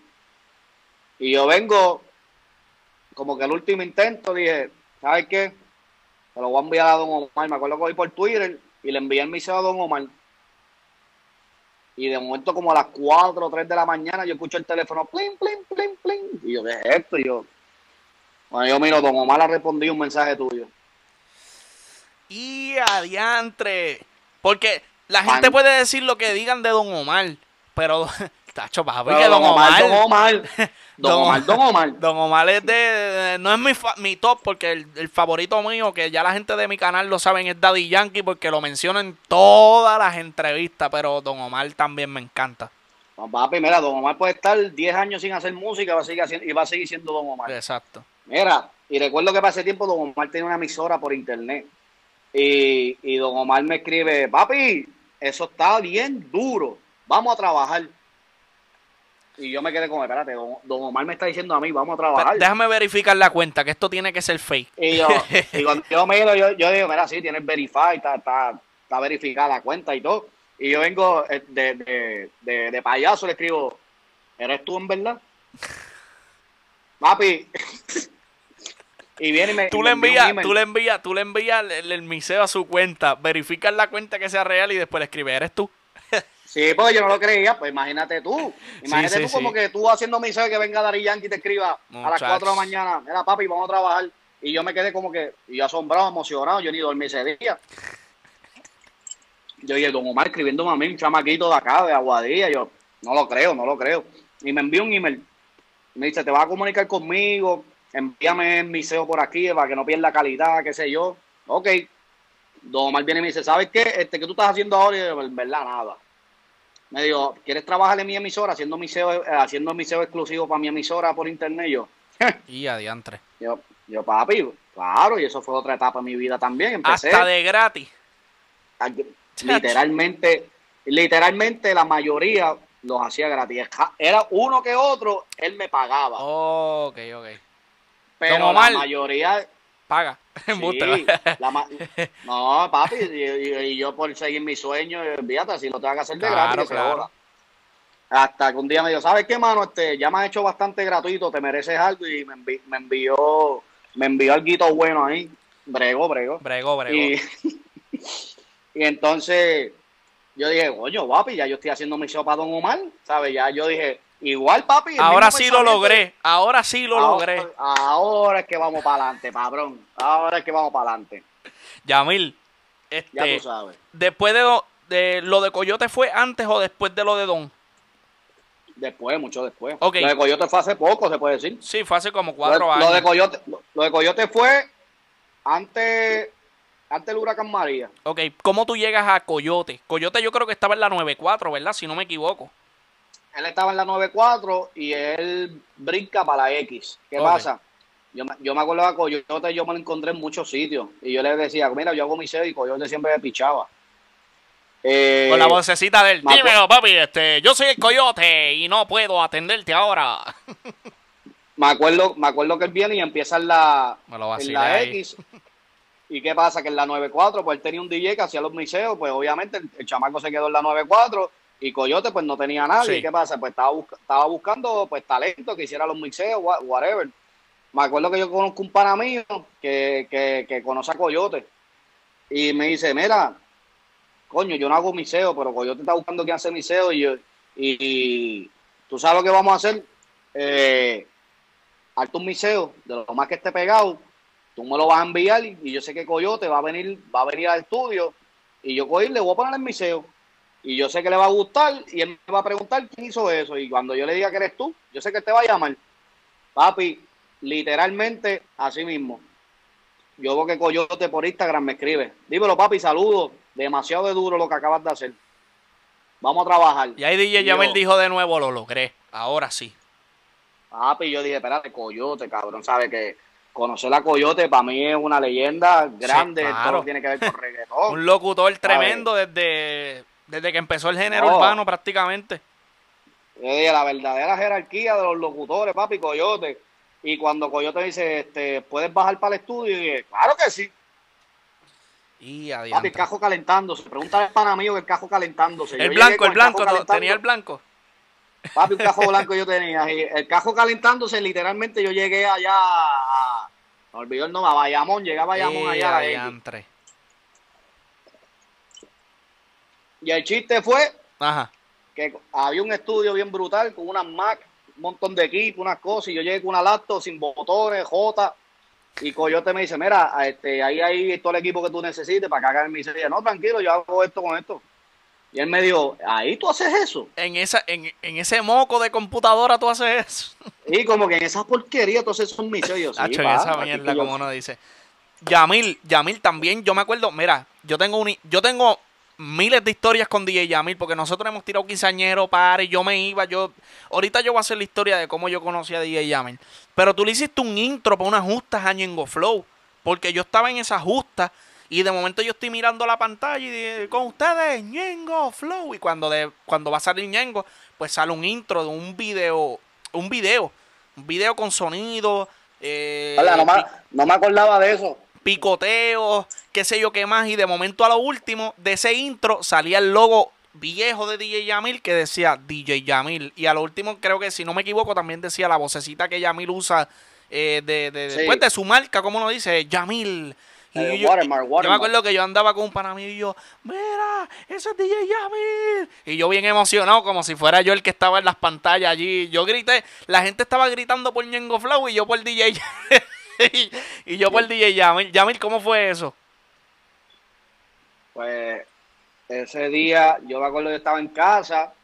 Y yo vengo, como que el último intento, dije, ¿sabes qué? Se lo voy a enviar a Don Omar. Me acuerdo que voy por Twitter y le envié el miseo a Don Omar. Y de momento, como a las 4 o 3 de la mañana, yo escucho el teléfono, plin, plin, plin, plin. Y yo, ¿qué es esto? Y yo, bueno, yo miro, Don Omar ha respondido un mensaje tuyo. Y adiantre. Porque la gente Man. puede decir lo que digan de Don Omar, pero tacho, papi, que Don Omar, Don Omar, Don Don- Omar, Don Omar. Don Omar es de. No es mi, fa- mi top, porque el, el favorito mío, que ya la gente de mi canal lo saben, es Daddy Yankee, porque lo menciono en todas las entrevistas. Pero Don Omar también me encanta. No, papi, mira, Don Omar puede estar 10 años sin hacer música va a seguir haciendo, y va a seguir siendo Don Omar. Exacto. Mira, y recuerdo que para ese tiempo Don Omar tenía una emisora por internet. Y, y Don Omar me escribe, papi, eso está bien duro, vamos a trabajar. Y yo me quedé como, espérate, Don, Don Omar me está diciendo a mí, vamos a Pero trabajar. déjame verificar la cuenta, que esto tiene que ser fake. Y yo, y cuando yo miro, yo, yo digo, mira, sí, tienes verify, está, está, está verificada la cuenta y todo. Y yo vengo eh, de, de, de, de payaso, le escribo, ¿eres tú en verdad? Papi. y viene y me. Tú y le envía un envías, tú le envías, tú le envías el, el miseo a su cuenta, verificas la cuenta que sea real y después le escribe, ¿eres tú? Sí, pues yo no lo creía, pues imagínate tú. Imagínate Sí, tú como sí. que tú haciendo mi que venga Dari Yankee y te escriba a las Muchachos. 4 de la mañana, mira papi, vamos a trabajar. Y yo me quedé como que, y yo asombrado, emocionado, yo ni dormí ese día. Yo dije, Don Omar escribiéndome a mí, un chamaquito de acá, de Aguadilla, yo, no lo creo, no lo creo. Y me envió un email, me dice, te vas a comunicar conmigo, envíame el miseo por aquí para que no pierda calidad, qué sé yo. Ok. Don Omar viene y me dice, ¿sabes qué? Este, ¿Qué tú estás haciendo ahora? Y yo, en verdad, nada. Me dijo, ¿quieres trabajar en mi emisora haciendo miseo, eh, haciendo miseo exclusivo para mi emisora por internet? Yo, Y adiantre. yo, yo, papi, claro, y eso fue otra etapa en mi vida también. Empecé Hasta de gratis. a- literalmente, literalmente la mayoría los hacía gratis. Era uno que otro, él me pagaba. Ok, ok. pero Don Omar. la mayoría Paga. Sí, la no, papi, y, yo por seguir mi sueño, fíjate, si lo tengo que hacer de Claro, gratis, claro. Hasta que un día me dijo, ¿sabes qué, mano? Este, ya me has hecho bastante gratuito, te mereces algo, y me, envi- me envió, me envió algo bueno ahí, brego, brego. Brego, brego. Y, y entonces yo dije, coño, papi, ya yo estoy haciendo mi show para Don Omar, ¿sabes? Ya yo dije, igual, papi. Ahora sí lo logré. Ahora sí lo Ahora- logré. Ahora es que vamos para adelante, cabrón. Ahora es que vamos para adelante. Yamil, Ya este, tú sabes. después de, lo- de lo de Coyote fue antes o después de lo de Don. Después, mucho después. Ok. Lo de Coyote fue hace poco, se puede decir. Sí, fue hace como cuatro años. lo de Coyote, lo, lo de Coyote fue antes, antes del huracán María. Ok, ¿cómo tú llegas a Coyote? Coyote yo creo que estaba en la 94, ¿verdad? Si no me equivoco. Él estaba en la 94 y él brinca para la X. ¿Qué pasa? Yo, me- yo me acuerdo de Coyote, yo me lo encontré en muchos sitios. Y yo le decía, mira, yo hago mi sed y Coyote siempre me pichaba. Eh, Con la vocecita de él. me acu- Dímelo, papi, este, yo soy el Coyote y no puedo atenderte ahora. me acuerdo, me acuerdo que él viene y empieza en la, en la. X. ¿Y qué pasa? Que en la 94, pues él tenía un DJ que hacía los miseos, pues obviamente el, el chamaco se quedó en la 94 y Coyote pues no tenía nadie. Sí. ¿Y qué pasa? Pues estaba, busca- estaba buscando pues talento que hiciera los mixeos, wha- whatever. Me acuerdo que yo conozco un pana mío que, que, que conoce a Coyote y me dice, mira, coño, yo no hago miseo, pero Coyote está buscando quién hace miseo y, yo, y, tú sabes lo que vamos a hacer. Eh, hazte un miseo de lo más que esté pegado tú me lo vas a enviar y, yo sé que Coyote va a venir, va a venir al estudio y yo coger, le voy a poner el miseo y yo sé que le va a gustar y él me va a preguntar quién hizo eso y cuando yo le diga que eres tú, yo sé que él te va a llamar. Papi, literalmente así mismo. Yo veo que Coyote por Instagram me escribe, dímelo papi, saludos, demasiado de duro lo que acabas de hacer. Vamos a trabajar. Y ahí DJ Yamil dijo de nuevo, lo logré. Ahora sí. Papi, yo dije, espérate, Coyote, cabrón, sabe que conocer a Coyote para mí es una leyenda grande, claro. todo lo que tiene que ver con reggaetón. Un locutor tremendo desde, desde que empezó el género No. urbano prácticamente. Yo dije, la verdadera jerarquía de los locutores, papi, Coyote. Y cuando Coyote dice, este, ¿puedes bajar para el estudio? Y dije, claro que sí. Y Papi, adiante. el cajo calentándose. Pregúntale al pana mío que el cajo calentándose. Yo El llegué blanco, el blanco, tenía el blanco. Papi, un cajo blanco yo tenía. Y el cajo calentándose, literalmente yo llegué allá a... Me olvidó el nombre, a Bayamón. Llegué a Bayamón Y allá. a la X. adiantre. Y el chiste fue Ajá. que había un estudio bien brutal con unas Mac, un montón de equipo, unas cosas, y yo llegué con una laptop sin botones, J, y Coyote me dice, mira, este, ahí hay todo el equipo que tú necesites para que hagan mi serie. No, tranquilo, yo hago esto con esto. Y él me dijo, ahí tú haces eso. En, esa, en, en ese moco de computadora tú haces eso. Y como que en esa porquería tú haces son mis sellos. Sí, en esa mierda, como uno dice. Yamil, Yamil también, yo me acuerdo, mira, yo tengo un, yo tengo miles de historias con DJ Yamil, porque nosotros hemos tirado quinceañero, y yo me iba, yo, ahorita yo voy a hacer la historia de cómo yo conocí a DJ Yamil, pero tú le hiciste un intro para unas justas a Ñengo Flow, porque yo estaba en esas justas, y de momento yo estoy mirando la pantalla y dije, con ustedes, Ñengo Flow, y cuando, de, cuando va a salir Ñengo, pues sale un intro de un video, un video, un video con sonido, eh, Hola, no, me, no me acordaba de eso. picoteos, qué sé yo qué más, y de momento a lo último de ese intro salía el logo viejo de DJ Yamil que decía DJ Yamil, y a lo último creo que si no me equivoco también decía la vocecita que Yamil usa eh, de, de, Sí. después de su marca, como uno dice, Yamil. Y yo, watermark, yo me watermark. acuerdo que yo andaba con un pana mío y yo, mira, ese es DJ Yamil. Y yo bien emocionado, como si fuera yo el que estaba en las pantallas allí. Yo grité, la gente estaba gritando por Ñengo Flow y yo por DJ y, y yo por DJ Yamil. Yamil, ¿cómo fue eso? Pues ese día yo me acuerdo que estaba en casa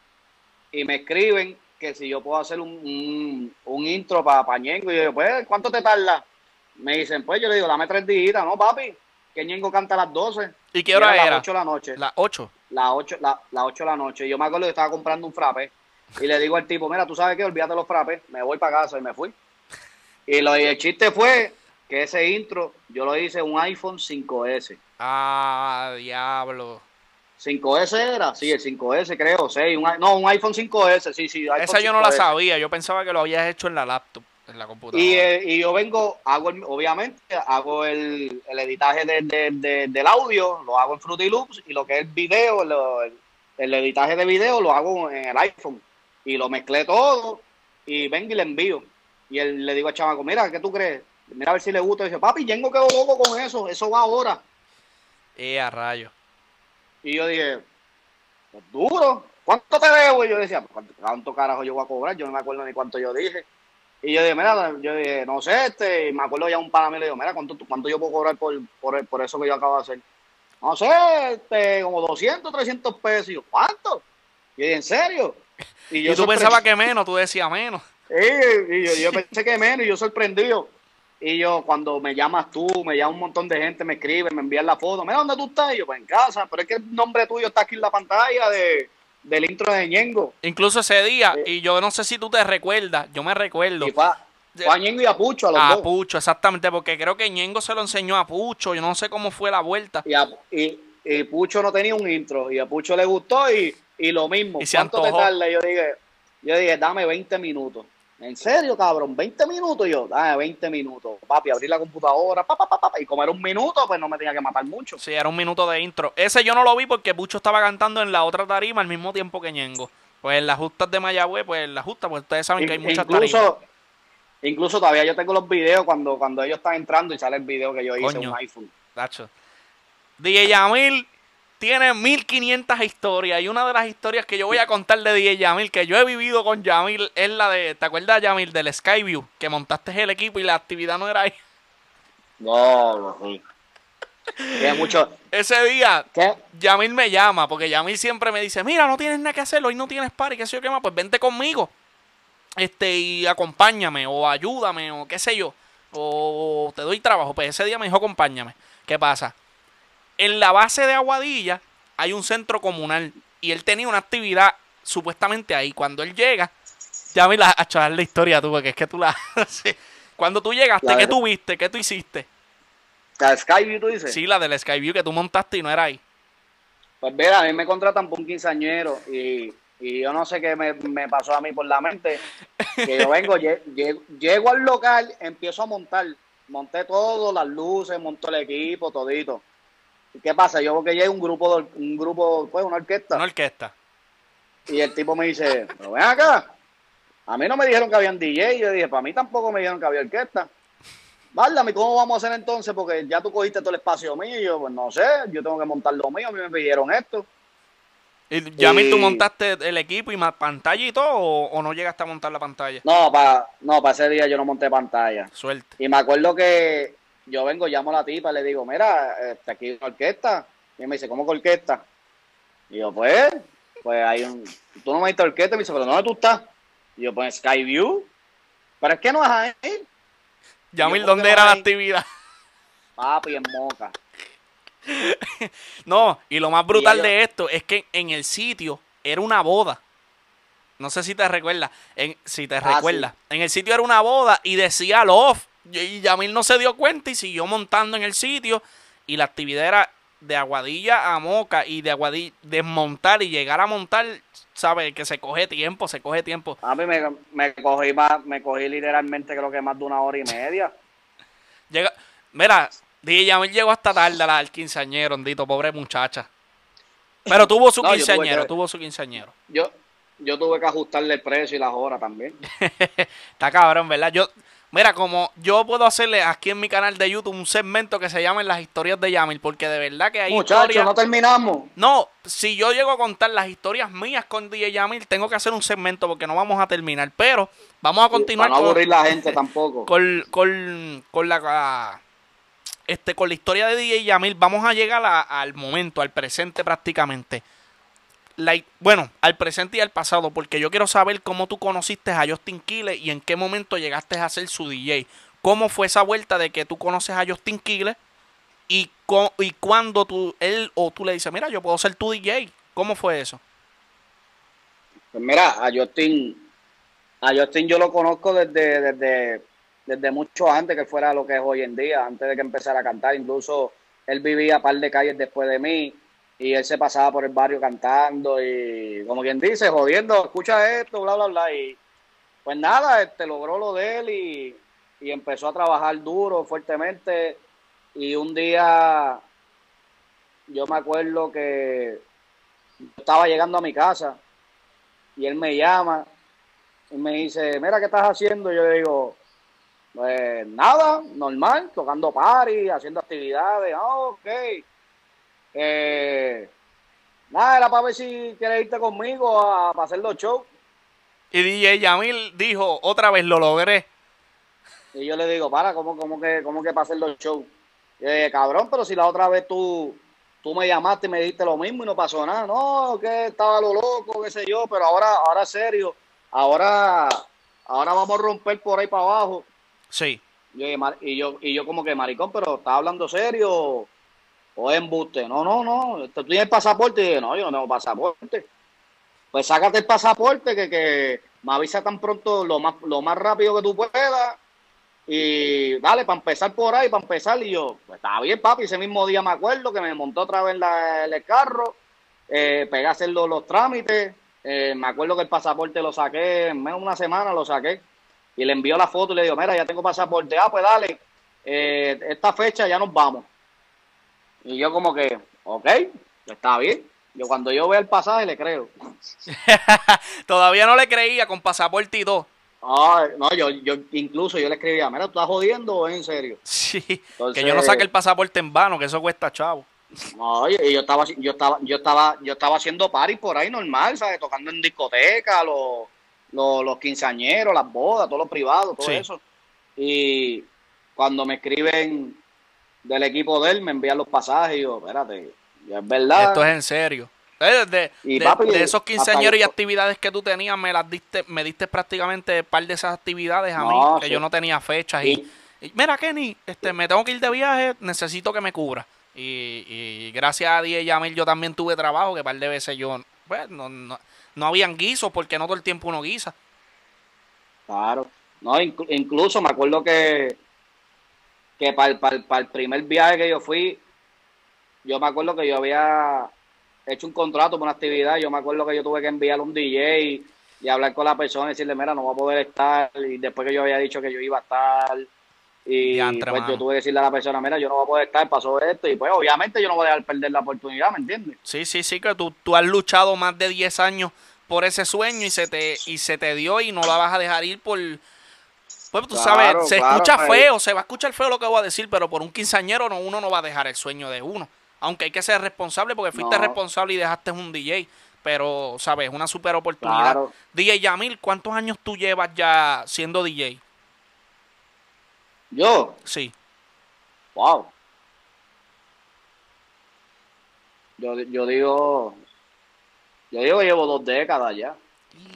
y me escriben que si yo puedo hacer un, un, un intro para Pañengo. Y yo digo, pues, ¿cuánto te tarda? Me dicen, pues yo le digo, dame tres días, ¿no, papi? Que Ñengo canta a las 12. ¿Y qué hora a las era? 8 de la noche. Las 8. Las 8, la, las 8 de la noche. Yo me acuerdo que estaba comprando un frappe y le digo al tipo, mira, tú sabes qué, olvídate los frappes, me voy para casa y me fui. Y lo, y el chiste fue que ese intro yo lo hice en un iPhone 5S. Ah, diablo. 5S era, sí, el 5S creo, 6, un, no, un iPhone 5S, sí, sí. iPhone Esa yo no la 5S. sabía. Yo pensaba que lo habías hecho en la laptop, en la computadora. Y, eh, y yo vengo, hago el- obviamente, hago el, el editaje de- de- de- del audio, lo hago en Fruity Loops y lo que es el video, lo- el, el editaje de video lo hago en el iPhone y lo mezclé todo y vengo y le envío. Y él, le digo al chamaco, mira, ¿qué tú crees? Mira a ver si le gusta. Y dice, papi, Yengo quedó loco con eso, eso va ahora. Eh, a rayo. Y yo dije, pues duro, ¿cuánto te debo? Y yo decía, "Pues, ¿cuánto, carajo yo voy a cobrar? Yo no me acuerdo ni cuánto yo dije. Y yo dije, mira, yo dije, no sé, este, y me acuerdo ya un pana me le dijo, mira, ¿cuánto, cuánto yo puedo cobrar por, por, por eso que yo acabo de hacer? No sé, este, como 200, 300 pesos. Y yo, ¿cuánto? Y yo dije, ¿en serio? Y tú sorpre- pensabas que menos, tú decías menos. Y yo, yo pensé que menos, y yo sorprendido. Y yo, cuando me llamas tú, me llama un montón de gente, me escribe, me envían la foto. Mira, ¿dónde tú estás? Y yo, pues en casa. Pero es que el nombre tuyo está aquí en la pantalla de, del intro de Ñengo. Incluso ese día, Eh. y yo no sé si tú te recuerdas, yo me recuerdo. Y fue, a- fue a Ñengo y a Pucho, a los A dos. Pucho, exactamente, porque creo que Ñengo se lo enseñó a Pucho, yo no sé cómo fue la vuelta. Y, a- y- y Pucho no tenía un intro. Y a Pucho le gustó y, y lo mismo. Y ¿Cuánto te tarda? Yo dije, yo dije, dame 20 minutos. ¿En serio, cabrón? ¿20 minutos? Y yo, dame 20 minutos. Papi, abrir la computadora, pa, pa, pa, pa, y comer un minuto, pues no me tenía que matar mucho. Sí, era un minuto de intro. Ese yo no lo vi porque Pucho estaba cantando en la otra tarima al mismo tiempo que Ñengo. Pues en las justas de Mayagüez, pues en las justas, pues ustedes saben que hay muchas tarimas. incluso, todavía yo tengo los videos cuando, cuando ellos están entrando y sale el video que yo hice en un iPhone. Tacho. DJ Yamil tiene 1500 historias y una de las historias que yo voy a contar de DJ Yamil, que yo he vivido con Yamil, es la de, ¿te acuerdas Yamil del Skyview? Que montaste el equipo y la actividad no era ahí. No, no, sí. Tiene mucho. Ese día, ¿Qué? Yamil me llama, porque Yamil siempre me dice, mira, no tienes nada que hacer, hoy no tienes party, qué sé yo qué más, pues vente conmigo. Este, y acompáñame, o ayúdame, o qué sé yo, o te doy trabajo. Pues ese día me dijo, acompáñame. ¿Qué pasa? En la base de Aguadilla hay un centro comunal, y él tenía una actividad supuestamente ahí. Cuando él llega, Yamil, a, a echar la historia tú, porque es que tú la... Cuando tú llegaste, La ¿qué de- tú viste? ¿Qué tú hiciste? ¿La Skyview tú dices? Sí, la del Skyview que tú montaste y no era ahí. Pues mira, a mí me contratan por un quinceañero y, Y yo no sé qué me, me pasó a mí por la mente. Que yo vengo, lle- lle- llego al local, empiezo a montar. Monté todo, las luces, monto el equipo, todito. ¿Y qué pasa? Yo veo que llega un grupo, de- un grupo, pues una orquesta. Una orquesta. Y el tipo me dice, pero ven acá. A mí no me dijeron que habían DJ. Yo dije, para mí tampoco me dijeron que había orquesta. Válame, ¿cómo vamos a hacer entonces? Porque ya tú cogiste todo el espacio mío. Y yo, pues no sé, yo tengo que montar lo mío. A mí me pidieron esto. Y Yamil, ¿tú Y- montaste el equipo y más pantalla y todo o, o no llegaste a montar la pantalla? No, para no, pa ese día yo no monté pantalla. Suerte. Y me acuerdo que yo vengo, llamo a la tipa, le digo, mira, este, aquí una orquesta. Y me dice, ¿cómo que orquesta? Y yo, pues, pues hay un... Tú no me diste orquesta. Y me dice, ¿pero dónde tú estás? Y yo, pues, Skyview. Pero es que no es ahí. Yamil, ¿por qué ¿dónde era la actividad? Papi, en Moca. No, y lo más brutal ellos- de esto es que en el sitio era una boda. No sé si te recuerdas. En, si te Ah, recuerdas. En el sitio era una boda y decía Love. Y Yamil no se dio cuenta y siguió montando en el sitio. Y la actividad era de Aguadilla a Moca y de Aguadilla desmontar y llegar a montar. ¿Sabes? Que se coge tiempo, se coge tiempo. A mí me, me cogí más, me cogí literalmente creo que más de una hora y media. Llega, mira, Yamil llegó hasta tarde al quinceañero, Andito, pobre muchacha. Pero tuvo su No, quinceañero, que- tuvo su quinceañero. Yo, yo tuve que ajustarle el precio y las horas también. Está cabrón, ¿verdad? Yo, mira, como yo puedo hacerle aquí en mi canal de YouTube un segmento que se llama Las historias de Yamil, porque de verdad que hay Muchachos, historias. no terminamos. No, si yo llego a contar las historias mías con DJ Yamil, tengo que hacer un segmento porque no vamos a terminar. Pero vamos a continuar Para no con, aburrir la gente tampoco. con, con, con la este con la historia de DJ Yamil. Vamos a llegar a- al momento, al presente prácticamente. Bueno, al presente y al pasado, porque yo quiero saber cómo tú conociste a Justin Quiles y en qué momento llegaste a ser su DJ. ¿Cómo fue esa vuelta de que tú conoces a Justin Quiles y, co- y cuando tú, él o tú le dices, mira, yo puedo ser tu DJ? ¿Cómo fue eso? Pues mira, a Justin, a Justin yo lo conozco desde, desde, desde mucho antes que fuera lo que es hoy en día, antes de que empezara a cantar. Incluso él vivía a par de calles después de mí y él se pasaba por el barrio cantando y como quien dice, jodiendo, escucha esto, bla, bla, bla. Y pues nada, este logró lo de él y, y empezó a trabajar duro, fuertemente. Y un día yo me acuerdo que estaba llegando a mi casa y él me llama y me dice, mira, ¿qué estás haciendo? Y yo le digo, pues nada, normal, tocando party, haciendo actividades, ah, ok. Eh, nada, era para ver si quieres irte conmigo a, para hacer los shows. Y DJ Yamil dijo, otra vez lo logré. Y yo le digo, para, ¿cómo, cómo que, cómo que para hacer los shows? Y yo dije, cabrón, pero si la otra vez tú, tú me llamaste y me dijiste lo mismo y no pasó nada. No, que estaba lo loco, qué sé yo, pero ahora, ahora serio, ahora, ahora vamos a romper por ahí para abajo. Sí. Y yo, y yo como que, maricón, pero ¿estás hablando serio o embuste? No, no, no, ¿tú tienes pasaporte? Y dije, no, yo no tengo pasaporte. Pues sácate el pasaporte que, que me avisa tan pronto, lo más, lo más rápido que tú puedas. Y dale, para empezar por ahí, para empezar. Y yo, pues estaba bien, papi. Ese mismo día me acuerdo que me montó otra vez la- el carro, eh, pegué a hacer los, los trámites. eh, me acuerdo que el pasaporte lo saqué, en menos de una semana lo saqué. Y le envió la foto y le digo, mira, ya tengo pasaporte. Ah, pues dale, eh, esta fecha ya nos vamos. Y yo como que, ok, está bien. Yo cuando yo veo el pasaje le creo. Todavía no le creía con pasaporte y todo. Ay, no, yo, yo incluso yo le escribía, mira, ¿tú estás jodiendo o es en serio? Sí. Entonces- que yo no saque el pasaporte en vano, que eso cuesta chavo. No, y y yo estaba, yo estaba, yo estaba, yo estaba haciendo party por ahí normal, ¿sabes? Tocando en discoteca, los, los, los quinceañeros, las bodas, todo lo privado, todo Sí. eso. Y cuando me escriben del equipo de él, me envían los pasajes y yo, espérate, ya es verdad. Esto es en serio. Eh, De, Y de- papi, de esos quinceañeros y actividades que tú tenías, me las diste, me diste prácticamente un par de esas actividades a No, mí, que yo no tenía fechas. Y, y, mira, Kenny, este, me tengo que ir de viaje, necesito que me cubra. Y, y gracias a DJ Yamil yo también tuve trabajo, que par de veces yo, pues, no, no, no habían guisos, porque no todo el tiempo uno guisa. Claro. No, inclu- incluso me acuerdo que, que para el, para, el, para el primer viaje que yo fui, yo me acuerdo que yo había hecho un contrato por una actividad. Yo me acuerdo que yo tuve que enviarle un DJ y hablar con la persona y decirle, mira, no va a poder estar. Y después que yo había dicho que yo iba a estar. Y pues mano. yo tuve que decirle a la persona, mira, yo no voy a poder estar, pasó esto. Y pues obviamente yo no voy a dejar perder la oportunidad, ¿me entiendes? Sí, sí, sí, que tú, tú has luchado más de 10 años por ese sueño y se te y se te dio y no la vas a dejar ir por pues tú Claro, sabes, se claro, escucha feo, se va a escuchar feo lo que voy a decir, pero por un quinceañero no, uno no va a dejar el sueño de uno. Aunque hay que ser responsable porque fuiste No. responsable y dejaste un DJ, pero sabes, una super oportunidad. Claro. DJ Yamil, ¿cuántos años tú llevas ya siendo DJ? Yo, Sí. wow. Yo, yo digo, yo digo que llevo dos décadas ya.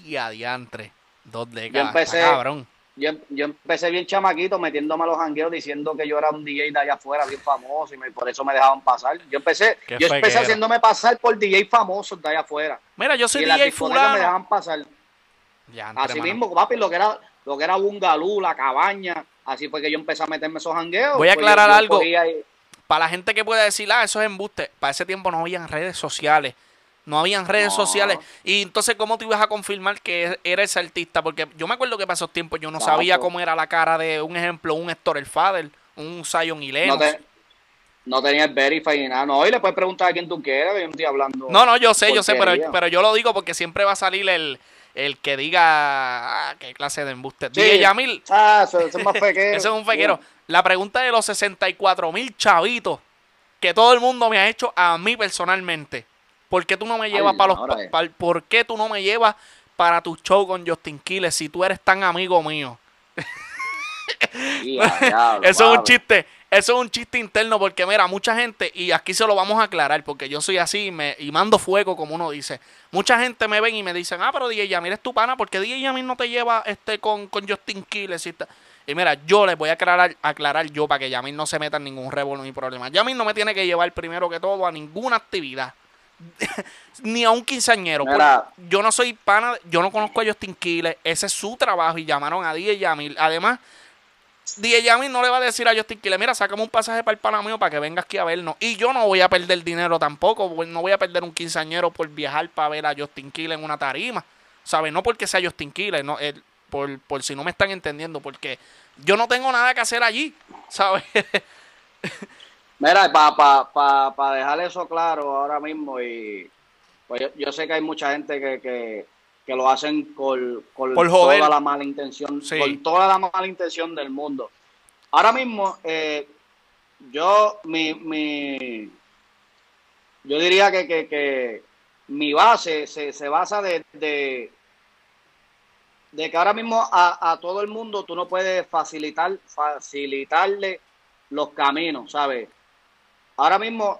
Y adiantre, dos décadas. empecé- está cabrón. Yo, yo empecé bien chamaquito metiéndome a los jangueos diciendo que yo era un DJ de allá afuera, bien famoso, y me- por eso me dejaban pasar. Yo empecé, Qué yo empecé haciéndome pasar por DJ famosos de allá afuera. Mira, yo soy y DJ discotecas me fulano. dejaban pasar. Diantre, Así mano. mismo, papi, lo que era, lo que era Bungalú, la cabaña, así fue que yo empecé a meterme esos jangueos. Voy a Pues yo- aclarar yo algo. para la gente que pueda decir, ah, eso es embuste, para ese tiempo no habían redes sociales. No habían redes No. sociales. Y entonces, ¿cómo te ibas a confirmar que era ese artista? Porque yo me acuerdo que para esos tiempos yo no sabía cómo era la cara de, un ejemplo, un Héctor el Fader, un Zion y no, te- no tenía el verify ni nada. No, y le puedes preguntar a quien tú quieras, yo no estoy hablando. No, no, yo sé, yo sé, pero, pero yo lo digo porque siempre va a salir el, el que diga, ah, qué clase de embuste. Sí. DJ Yamil, Ah, eso, eso es más fequero. Ese es un fequero. La pregunta de los 64 mil chavitos que todo el mundo me ha hecho a mí personalmente. ¿Por qué tú no me llevas Ay, para los pa- pa- ¿Por qué tú no me llevas para tu show con Justin Quiles si tú eres tan amigo mío? Eso es un chiste, eso es un chiste interno porque mira, mucha gente y aquí se lo vamos a aclarar porque yo soy así y, me, y mando fuego como uno dice. Mucha gente me ven y me dicen, "Ah, pero DJ Yamil es tu pana, ¿por qué DJ Yamil no te lleva este con, con Justin Quiles?" Y, ta-?" Y mira, yo les voy a aclarar, aclarar yo para que Yamil no se meta en ningún revuelo ni problema. Yamil no me tiene que llevar primero que todo a ninguna actividad. Ni a un quinceañero. Por- yo no soy pana, yo no conozco a Justin Quiles, ese es su trabajo y llamaron a DJ Yamil. Además, DJ Yamil no le va a decir a Justin Quiles, mira, sácame un pasaje para el pana mío para que venga aquí a vernos. Y yo no voy a perder dinero tampoco, pues, no voy a perder un quinceañero por viajar para ver a Justin Quiles en una tarima. ¿Sabes? No porque sea Justin Quiles, no, el- por, por si no me están entendiendo, porque yo no tengo nada que hacer allí, ¿sabes? Mira, para pa, pa, pa dejar eso claro ahora mismo, y pues yo, yo sé que hay mucha gente que, que, que lo hacen con, con Por joder. toda la mala intención, Sí. con toda la mala intención del mundo. Ahora mismo, eh, yo, mi, mi, yo diría que, que, que mi base se, se basa de, de, de que ahora mismo a, a todo el mundo tú no puedes facilitar, facilitarle los caminos, ¿sabes? Ahora mismo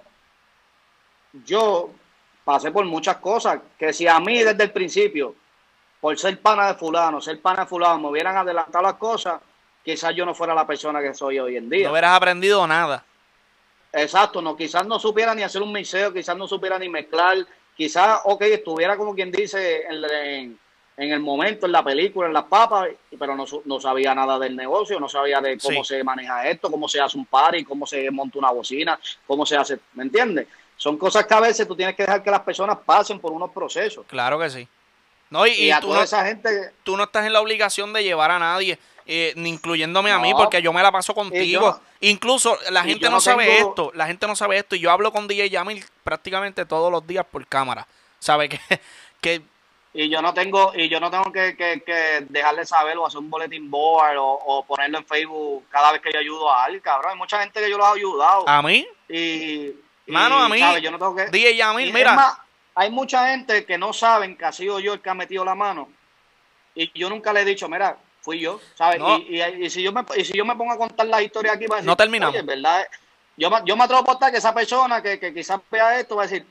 yo pasé por muchas cosas que si a mí desde el principio, por ser pana de fulano, ser pana de fulano, me hubieran adelantado las cosas, quizás yo no fuera la persona que soy hoy en día. No hubieras aprendido nada. Exacto, no, quizás no supiera ni hacer un mixeo, quizás no supiera ni mezclar, quizás, ok, estuviera como quien dice en, en- en el momento, en la película, en las papas, pero no, su- no sabía nada del negocio, no sabía de cómo Sí. se maneja esto, cómo se hace un party, cómo se monta una bocina, cómo se hace, ¿me entiendes? Son cosas que a veces tú tienes que dejar que las personas pasen por unos procesos. Claro que sí. No, y, Y, y a tú, toda no, esa gente, tú no estás en la obligación de llevar a nadie, eh, ni incluyéndome a mí, porque yo me la paso contigo. yo- Incluso la gente no, no sabe tengo- esto, la gente no sabe esto, y yo hablo con DJ Yamil prácticamente todos los días por cámara. ¿Sabe que, que y yo no tengo, y yo no tengo que, que- que dejarle saber o hacer un bulletin board o, o ponerlo en Facebook cada vez que yo ayudo a alguien, cabrón. Hay mucha gente que yo los he ayudado. a mí, y, y, Mano, a mí, ¿sabes? Yo no tengo que, DJ Yamil, y mira, más, hay mucha gente que no saben que ha sido yo el que ha metido la mano. Y yo nunca le he dicho, mira, fui yo, ¿sabes? No. Y, y- y si yo me, y si yo me pongo a contar la historia aquí, va a decir, No terminamos. "Oye, ¿verdad? Yo, me- yo me atrevo a apostar que esa persona que, que quizás vea esto va a decir,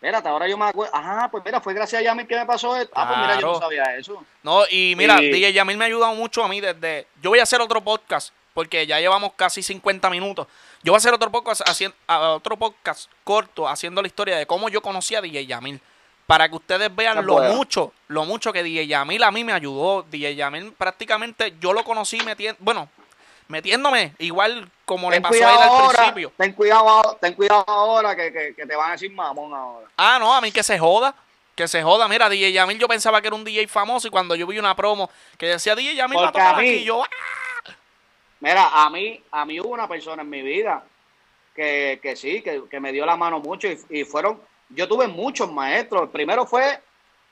espérate, ahora yo me acuerdo, ajá, pues mira, fue gracias a Yamil que me pasó esto. Ah, pues mira, yo no sabía eso. No, y mira, Y- DJ Yamil me ha ayudado mucho a mí desde... Yo voy a hacer otro podcast, porque ya llevamos casi 50 minutos. Yo voy a hacer otro podcast, haciendo, otro podcast corto haciendo la historia de cómo yo conocí a DJ Yamil. Para que ustedes vean lo mucho, lo mucho que DJ Yamil a mí me ayudó. DJ Yamil prácticamente yo lo conocí metiendo... Bueno, metiéndome, igual como le pasó a él al ahora, principio. ten cuidado, ten cuidado ahora que, que, que te van a decir mamón ahora. Ah, no, a mí que se joda. Que se joda. Mira, DJ Yamil yo pensaba que era un DJ famoso y cuando yo vi una promo que decía DJ Yamil va a tocar a mí- aquí, yo, ¡ah! Mira, a mí, a mí hubo una persona en mi vida que, que sí, que, que me dio la mano mucho y, y fueron, yo tuve muchos maestros. El primero fue,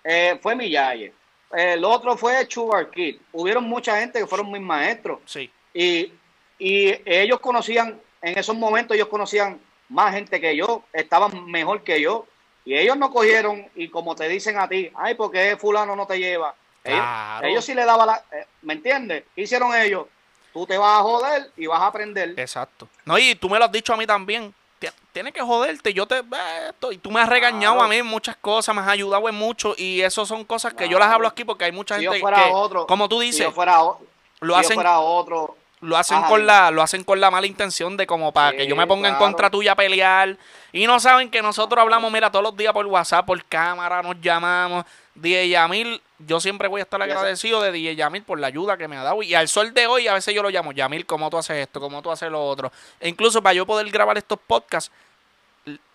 eh, fue Millaye. El otro fue Sugar Kid. Hubieron mucha gente que fueron mis maestros. Sí, Y, y ellos conocían, en esos momentos ellos conocían más gente que yo, estaban mejor que yo. Y ellos no cogieron y como te dicen a ti, ay, porque fulano no te lleva. Ellos, Claro. ellos sí le daban la... eh, ¿Me entiendes? ¿Qué hicieron ellos? Tú te vas a joder y vas a aprender. exacto. No, y tú me lo has dicho a mí también. Ti- Tienes que joderte, yo te... eh, esto, y tú me has regañado Claro. a mí en muchas cosas, me has ayudado en mucho y eso son cosas que yo las hablo aquí porque hay mucha si yo gente fuera que, otro, como tú si dices, yo fuera, o- lo hacen fuera otro, lo hacen Ajá, con la lo hacen con la mala intención de como para que yo me ponga en contra tuya a pelear. Y no saben que nosotros hablamos mira todos los días por WhatsApp por cámara nos llamamos. DJ Yamil yo siempre voy a estar agradecido de DJ Yamil por la ayuda que me ha dado. Y al sol de hoy a veces yo lo llamo Yamil cómo tú haces esto cómo tú haces lo otro e incluso para yo poder grabar estos podcasts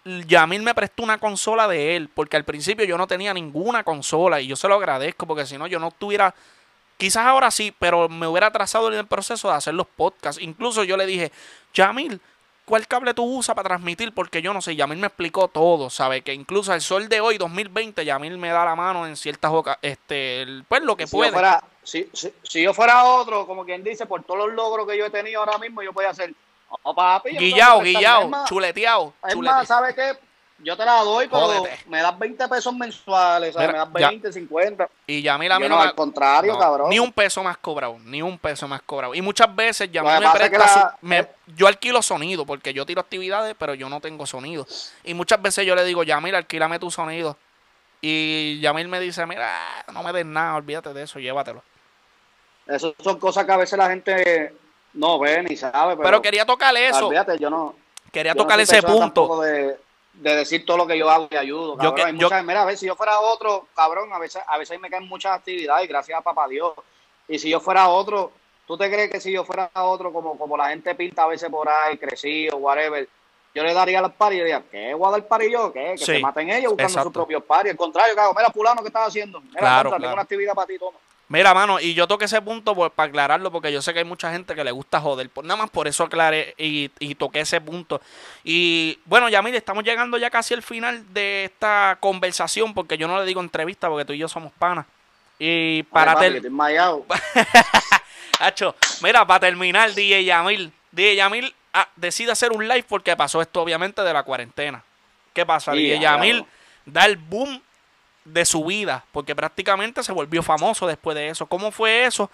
Yamil me prestó una consola de él, porque al principio yo no tenía ninguna consola y yo se lo agradezco, porque si no yo no tuviera, quizás ahora sí, pero me hubiera atrasado en el proceso de hacer los podcasts. Incluso yo le dije, Yamil, ¿cuál cable tú usas para transmitir? Porque yo no sé, Yamil me explicó todo, ¿sabe? Que incluso al sol de hoy, 2020, Yamil me da la mano en ciertas oca- este, pues lo que si puede. yo fuera, si, si, si yo fuera otro, como quien dice, por todos los logros que yo he tenido ahora mismo, yo podía hacer, oh, papi, voy a Guillao, guillao, chuleteado, Es chuleteado. más, ¿sabes qué? Yo te la doy, pero Jódete. me das 20 pesos mensuales, ¿sabes? Mira, me das ya. 20, 50. Y Yamil a mí no al contrario, No, cabrón. Ni un peso más cobrado, ni un peso más cobrado. Y muchas veces ya que me presta la- su- me- yo alquilo sonido, porque yo tiro actividades, pero yo no tengo sonido. Y muchas veces yo le digo, Yamil, alquílame tu sonido. Y Yamil me dice, mira, no me des nada, olvídate de eso, llévatelo. Esas son cosas que a veces la gente no ve ni sabe. Pero, Pero, quería tocar eso, Olvídate, yo no. quería yo tocar ese punto. De, de decir todo lo que yo hago y ayudo. Yo Cabrón. que- Hay yo- muchas- mira, a ver, si yo fuera otro, cabrón, a veces, a veces me caen muchas actividades, gracias a papá Dios. Y si yo fuera otro, ¿tú te crees que si yo fuera otro, como, como la gente pinta a veces por ahí, crecido, whatever, yo le daría las paris y diría, ¿qué voy a dar pari yo? ¿Qué? Que Sí, se maten ellos buscando exacto. sus propios paris. Al contrario, cago, mira, fulano, ¿qué estás haciendo? Mira, Claro, contra, claro. tengo una actividad para ti, toma. Mira, mano, y yo toqué ese punto por- para aclararlo, porque yo sé que hay mucha gente que le gusta joder. Por, nada más por eso aclaré y, y toqué ese punto. Y bueno, ya mire, estamos llegando ya casi al final de esta conversación, porque yo no le digo entrevista, porque tú y yo somos panas. Y para Ay, papi, ter- que estoy enmayado. Hacho, mira, para terminar, DJ Yamil. DJ Yamil ah, decide hacer un live porque pasó esto, obviamente, de la cuarentena. ¿Qué pasa? Sí, DJ claro. Yamil da el boom de su vida, porque prácticamente se volvió famoso después de eso. ¿Cómo fue eso?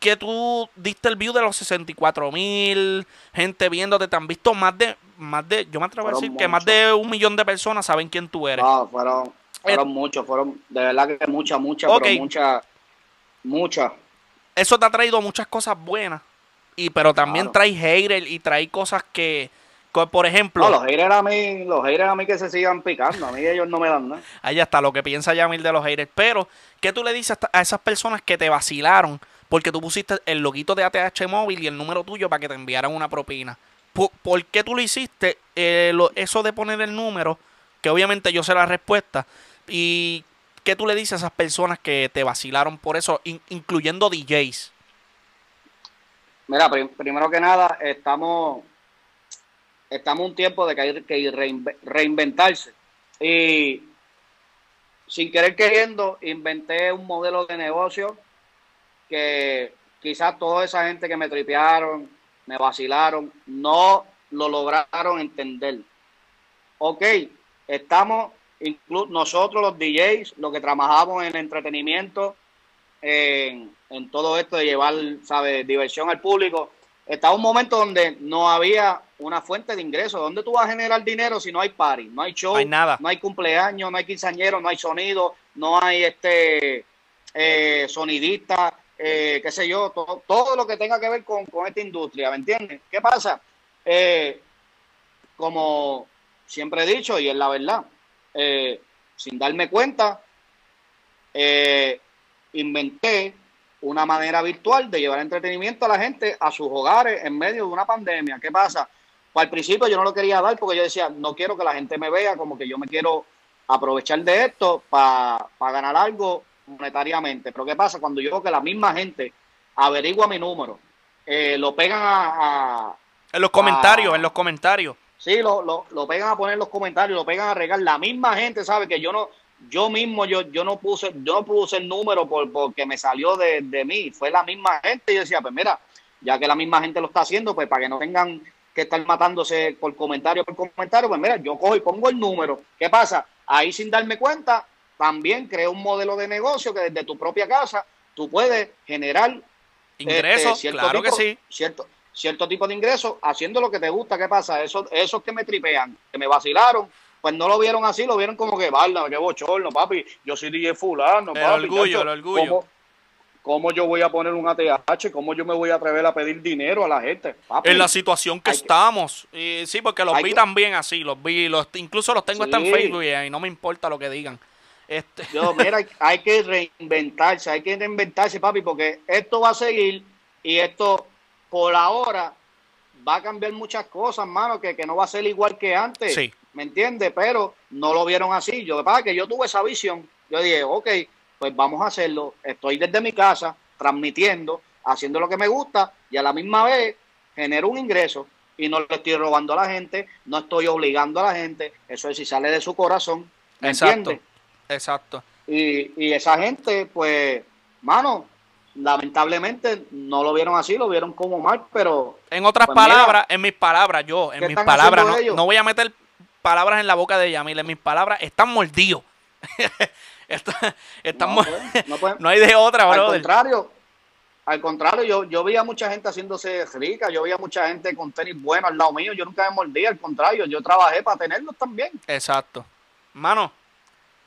Que tú diste el view de los 64 mil, gente viéndote, te han visto más de, más de, yo me atrevo a decir que más de un millón de personas saben quién tú eres. No, fueron, fueron muchos, fueron, de verdad que muchas, muchas, muchas, muchas. eso te ha traído muchas cosas buenas. Y pero también Claro. trae hater y trae cosas que, por ejemplo, No, los haters a mí, los haters a mí que se sigan picando, a mí ellos no me dan nada. ahí está lo que piensa Yamil de los haters. Pero, ¿qué tú le dices a esas personas que te vacilaron? Porque tú pusiste el loguito de ATH móvil y el número tuyo para que te enviaran una propina. ¿Por, por qué tú lo hiciste? Eh, lo- eso de poner el número, que obviamente yo sé la respuesta. ¿Y qué tú le dices a esas personas que te vacilaron por eso, in- incluyendo DJs? Mira, prim- primero que nada, estamos, estamos un tiempo de que hay que reinve- reinventarse. Y sin querer queriendo, inventé un modelo de negocio que quizás toda esa gente que me tripearon, me vacilaron, no lo lograron entender. Ok, estamos, inclu- nosotros los DJs, los que trabajamos en entretenimiento, en, en todo esto de llevar, ¿sabes?, diversión al público. Estaba un momento donde no había una fuente de ingresos. ¿Dónde tú vas a generar dinero si no hay party? No hay show, No hay nada. no hay cumpleaños, no hay quinceañeros, no hay sonido, no hay este eh, sonidista, eh, qué sé yo, todo, todo lo que tenga que ver con, con esta industria, ¿me entiendes? ¿Qué pasa? Eh, como siempre he dicho, y es la verdad, sin darme cuenta, inventé una manera virtual de llevar entretenimiento a la gente a sus hogares en medio de una pandemia. ¿Qué pasa? Pues al principio yo no lo quería dar porque yo decía, no quiero que la gente me vea como que yo me quiero aprovechar de esto para ganar algo monetariamente. Pero ¿qué pasa? Cuando yo veo que la misma gente averigua mi número, eh, lo pegan a, En los comentarios, en los comentarios. Sí, lo, lo, lo pegan a poner en los comentarios, lo pegan a regar. La misma gente sabe que yo no, yo mismo, yo, yo no puse, yo no puse el número por, porque me salió de, de mí. Fue la misma gente. Y yo decía, pues mira, ya que la misma gente lo está haciendo, pues para que no tengan que estar matándose por comentario por comentario, pues mira, yo cojo y pongo el número. ¿Qué pasa? Ahí sin darme cuenta, también creo un modelo de negocio que desde tu propia casa tú puedes generar ingresos, este, claro que sí. Cierto, cierto tipo de ingresos haciendo lo que te gusta. ¿Qué pasa? Esos, esos que me tripean, que me vacilaron, pues no lo vieron así, lo vieron como que, bala, qué bochorno, papi. Yo soy DJ fulano, el orgullo, el orgullo. ¿Cómo yo voy a poner un ATH? ¿Cómo yo me voy a atrever a pedir dinero a la gente? en la situación que estamos. Y, sí, porque los vi también así, los vi, los, incluso los tengo hasta en Facebook y, no me importa lo que digan. Este. Yo, mira, hay, que reinventarse, hay que reinventarse, papi, porque esto va a seguir y esto por ahora va a cambiar muchas cosas, mano, que, que no va a ser igual que antes. Sí. ¿Me entiendes? Pero no lo vieron así. Yo, para que yo tuve esa visión. Yo dije, ok, pues vamos a hacerlo. Estoy desde mi casa transmitiendo, haciendo lo que me gusta y a la misma vez genero un ingreso y no le estoy robando a la gente, no estoy obligando a la gente, eso es si sale de su corazón. ¿me exacto, exacto. Y, y esa gente, pues, mano, lamentablemente no lo vieron así, lo vieron como mal, pero... En otras pues palabras, en mis palabras, yo, en mis palabras, no, no, voy a meter palabras en la boca de Yamil, en mis palabras están mordidos. estamos, pues, no, hay de otra, Al contrario, al contrario, yo, yo veía mucha gente haciéndose rica, yo veía mucha gente con tenis buenos al lado mío, yo nunca me mordí, al contrario, yo trabajé para tenerlos también. Exacto. Mano,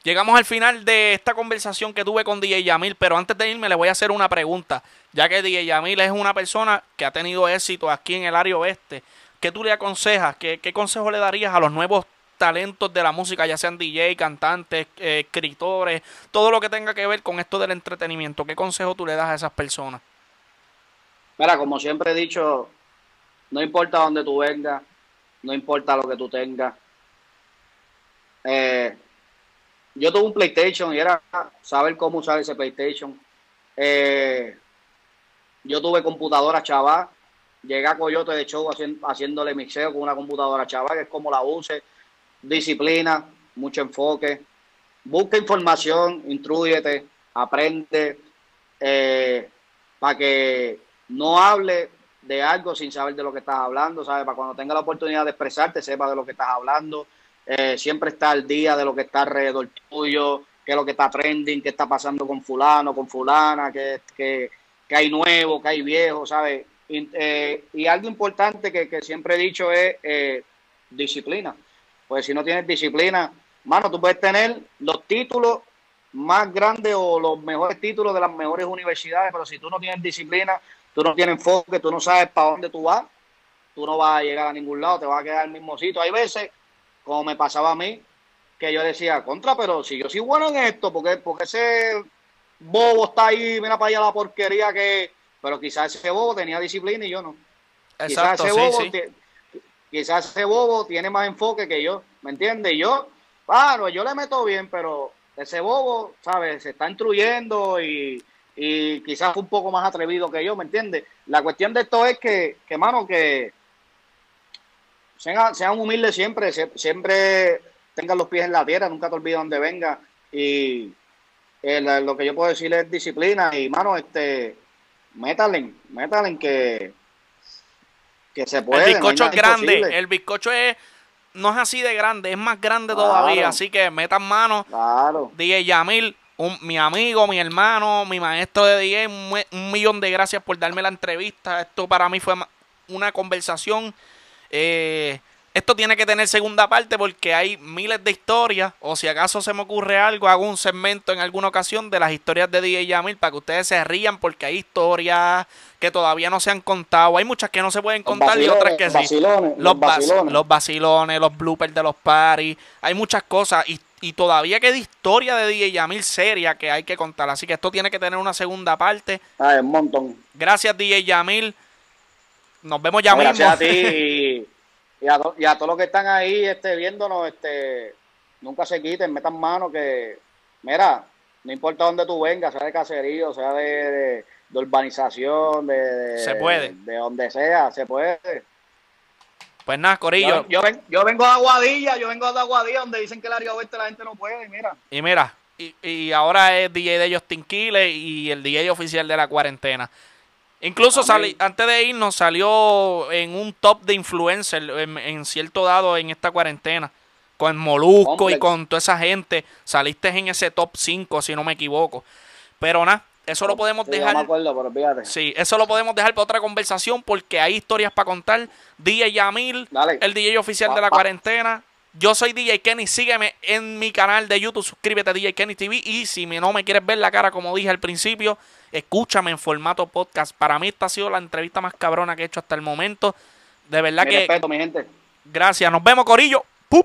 llegamos al final de esta conversación que tuve con DJ Yamil, pero antes de irme le voy a hacer una pregunta, ya que DJ Yamil es una persona que ha tenido éxito aquí en el área oeste. ¿Qué tú le aconsejas? ¿Qué, qué consejo le darías a los nuevos talentos de la música, ya sean DJ, cantantes, eh, escritores, todo lo que tenga que ver con esto del entretenimiento. ¿Qué consejo tú le das a esas personas? Mira, como siempre he dicho, no importa dónde tú vengas, no importa lo que tú tengas. Eh, yo tuve un PlayStation y era saber cómo usar ese PlayStation. Eh, yo tuve computadora chaval, llegué a Coyote de Show haciéndole mixeo con una computadora chaval, que es como la use disciplina, mucho enfoque. Busca información, intrúyete, aprende, eh, para que no hable de algo sin saber de lo que estás hablando, ¿sabes? Para cuando tenga la oportunidad de expresarte, sepa de lo que estás hablando. Eh, siempre está al día de lo que está alrededor tuyo, qué es lo que está trending, qué está pasando con fulano, con fulana, qué, que hay nuevo, qué hay viejo, ¿sabes? Y, eh, y algo importante que, que, siempre he dicho es disciplina. Pues si no tienes disciplina, mano, tú puedes tener los títulos más grandes o los mejores títulos de las mejores universidades, pero si tú no tienes disciplina, tú no tienes enfoque, tú no sabes para dónde tú vas, tú no vas a llegar a ningún lado, te vas a quedar al mismo sitio. Hay veces, como me pasaba a mí, que yo decía, contra, pero si yo soy bueno en esto, porque, porque ese bobo está ahí, mira para allá la porquería que... Pero quizás ese bobo tenía disciplina y yo no. Exacto, quizás ese bobo sí quizás ese bobo tiene más enfoque que yo, ¿me entiendes? Y yo, claro, yo le meto bien, pero ese bobo, ¿sabes? Se está instruyendo y, y quizás un poco más atrevido que yo, ¿me entiendes? La cuestión de esto es que, que mano, que sean, sean humildes siempre, siempre tengan los pies en la tierra, nunca te olvides dónde venga. Y eh, lo que yo puedo decir es disciplina y, mano, este, métalen, métalen que se puede. El bizcocho es grande, el bizcocho es no es así de grande, es más grande todavía, así que metan mano. Claro. DJ Yamil, un, mi amigo, mi hermano, mi maestro de DJ, un, millón de gracias por darme la entrevista. Esto para mí fue una conversación eh, esto tiene que tener segunda parte porque hay miles de historias. O si acaso se me ocurre algo, hago un segmento en alguna ocasión de las historias de DJ Yamil para que ustedes se rían porque hay historias que todavía no se han contado. Hay muchas que no se pueden contar y otras que sí. los, los vacilones. los bloopers de los paris. Hay muchas cosas. Y y todavía queda historia de DJ Yamil seria que hay que contar. Así que esto tiene que tener una segunda parte. Ah, es un montón. Gracias, DJ Yamil. Nos vemos ya Gracias mismo. a ti y, a, y a todos los que están ahí este, viéndonos, este, nunca se quiten, metan mano que, mira, no importa dónde tú vengas, sea de caserío, sea de, de- de urbanización, de, de- Se puede. de donde sea, se puede. Pues nada, Corillo. Yo, yo, ven- yo vengo de Aguadilla, yo vengo de Aguadilla, donde dicen que el área oeste la gente no puede, mira. Y mira, y, y ahora es DJ de Justin Quiles y el DJ oficial de la cuarentena. Incluso sali- antes de irnos salió en un top de influencer en, en cierto dado en esta cuarentena. Con Molusco y con toda esa gente. Saliste en ese top 5, si no me equivoco. Pero nada, eso lo podemos Sí, dejar. me acuerdo, pero fíjate. Sí, eso lo podemos dejar para otra conversación porque hay historias para contar. DJ Yamil, Dale. el DJ oficial de la cuarentena. Yo soy DJ Kenny, sígueme en mi canal de YouTube, suscríbete a DJ Kenny TV y si no me quieres ver la cara como dije al principio, escúchame en formato podcast. Para mí esta ha sido la entrevista más cabrona que he hecho hasta el momento. De verdad Mi que respeto, mi gente. gracias. Nos vemos, Corillo. ¡Pum!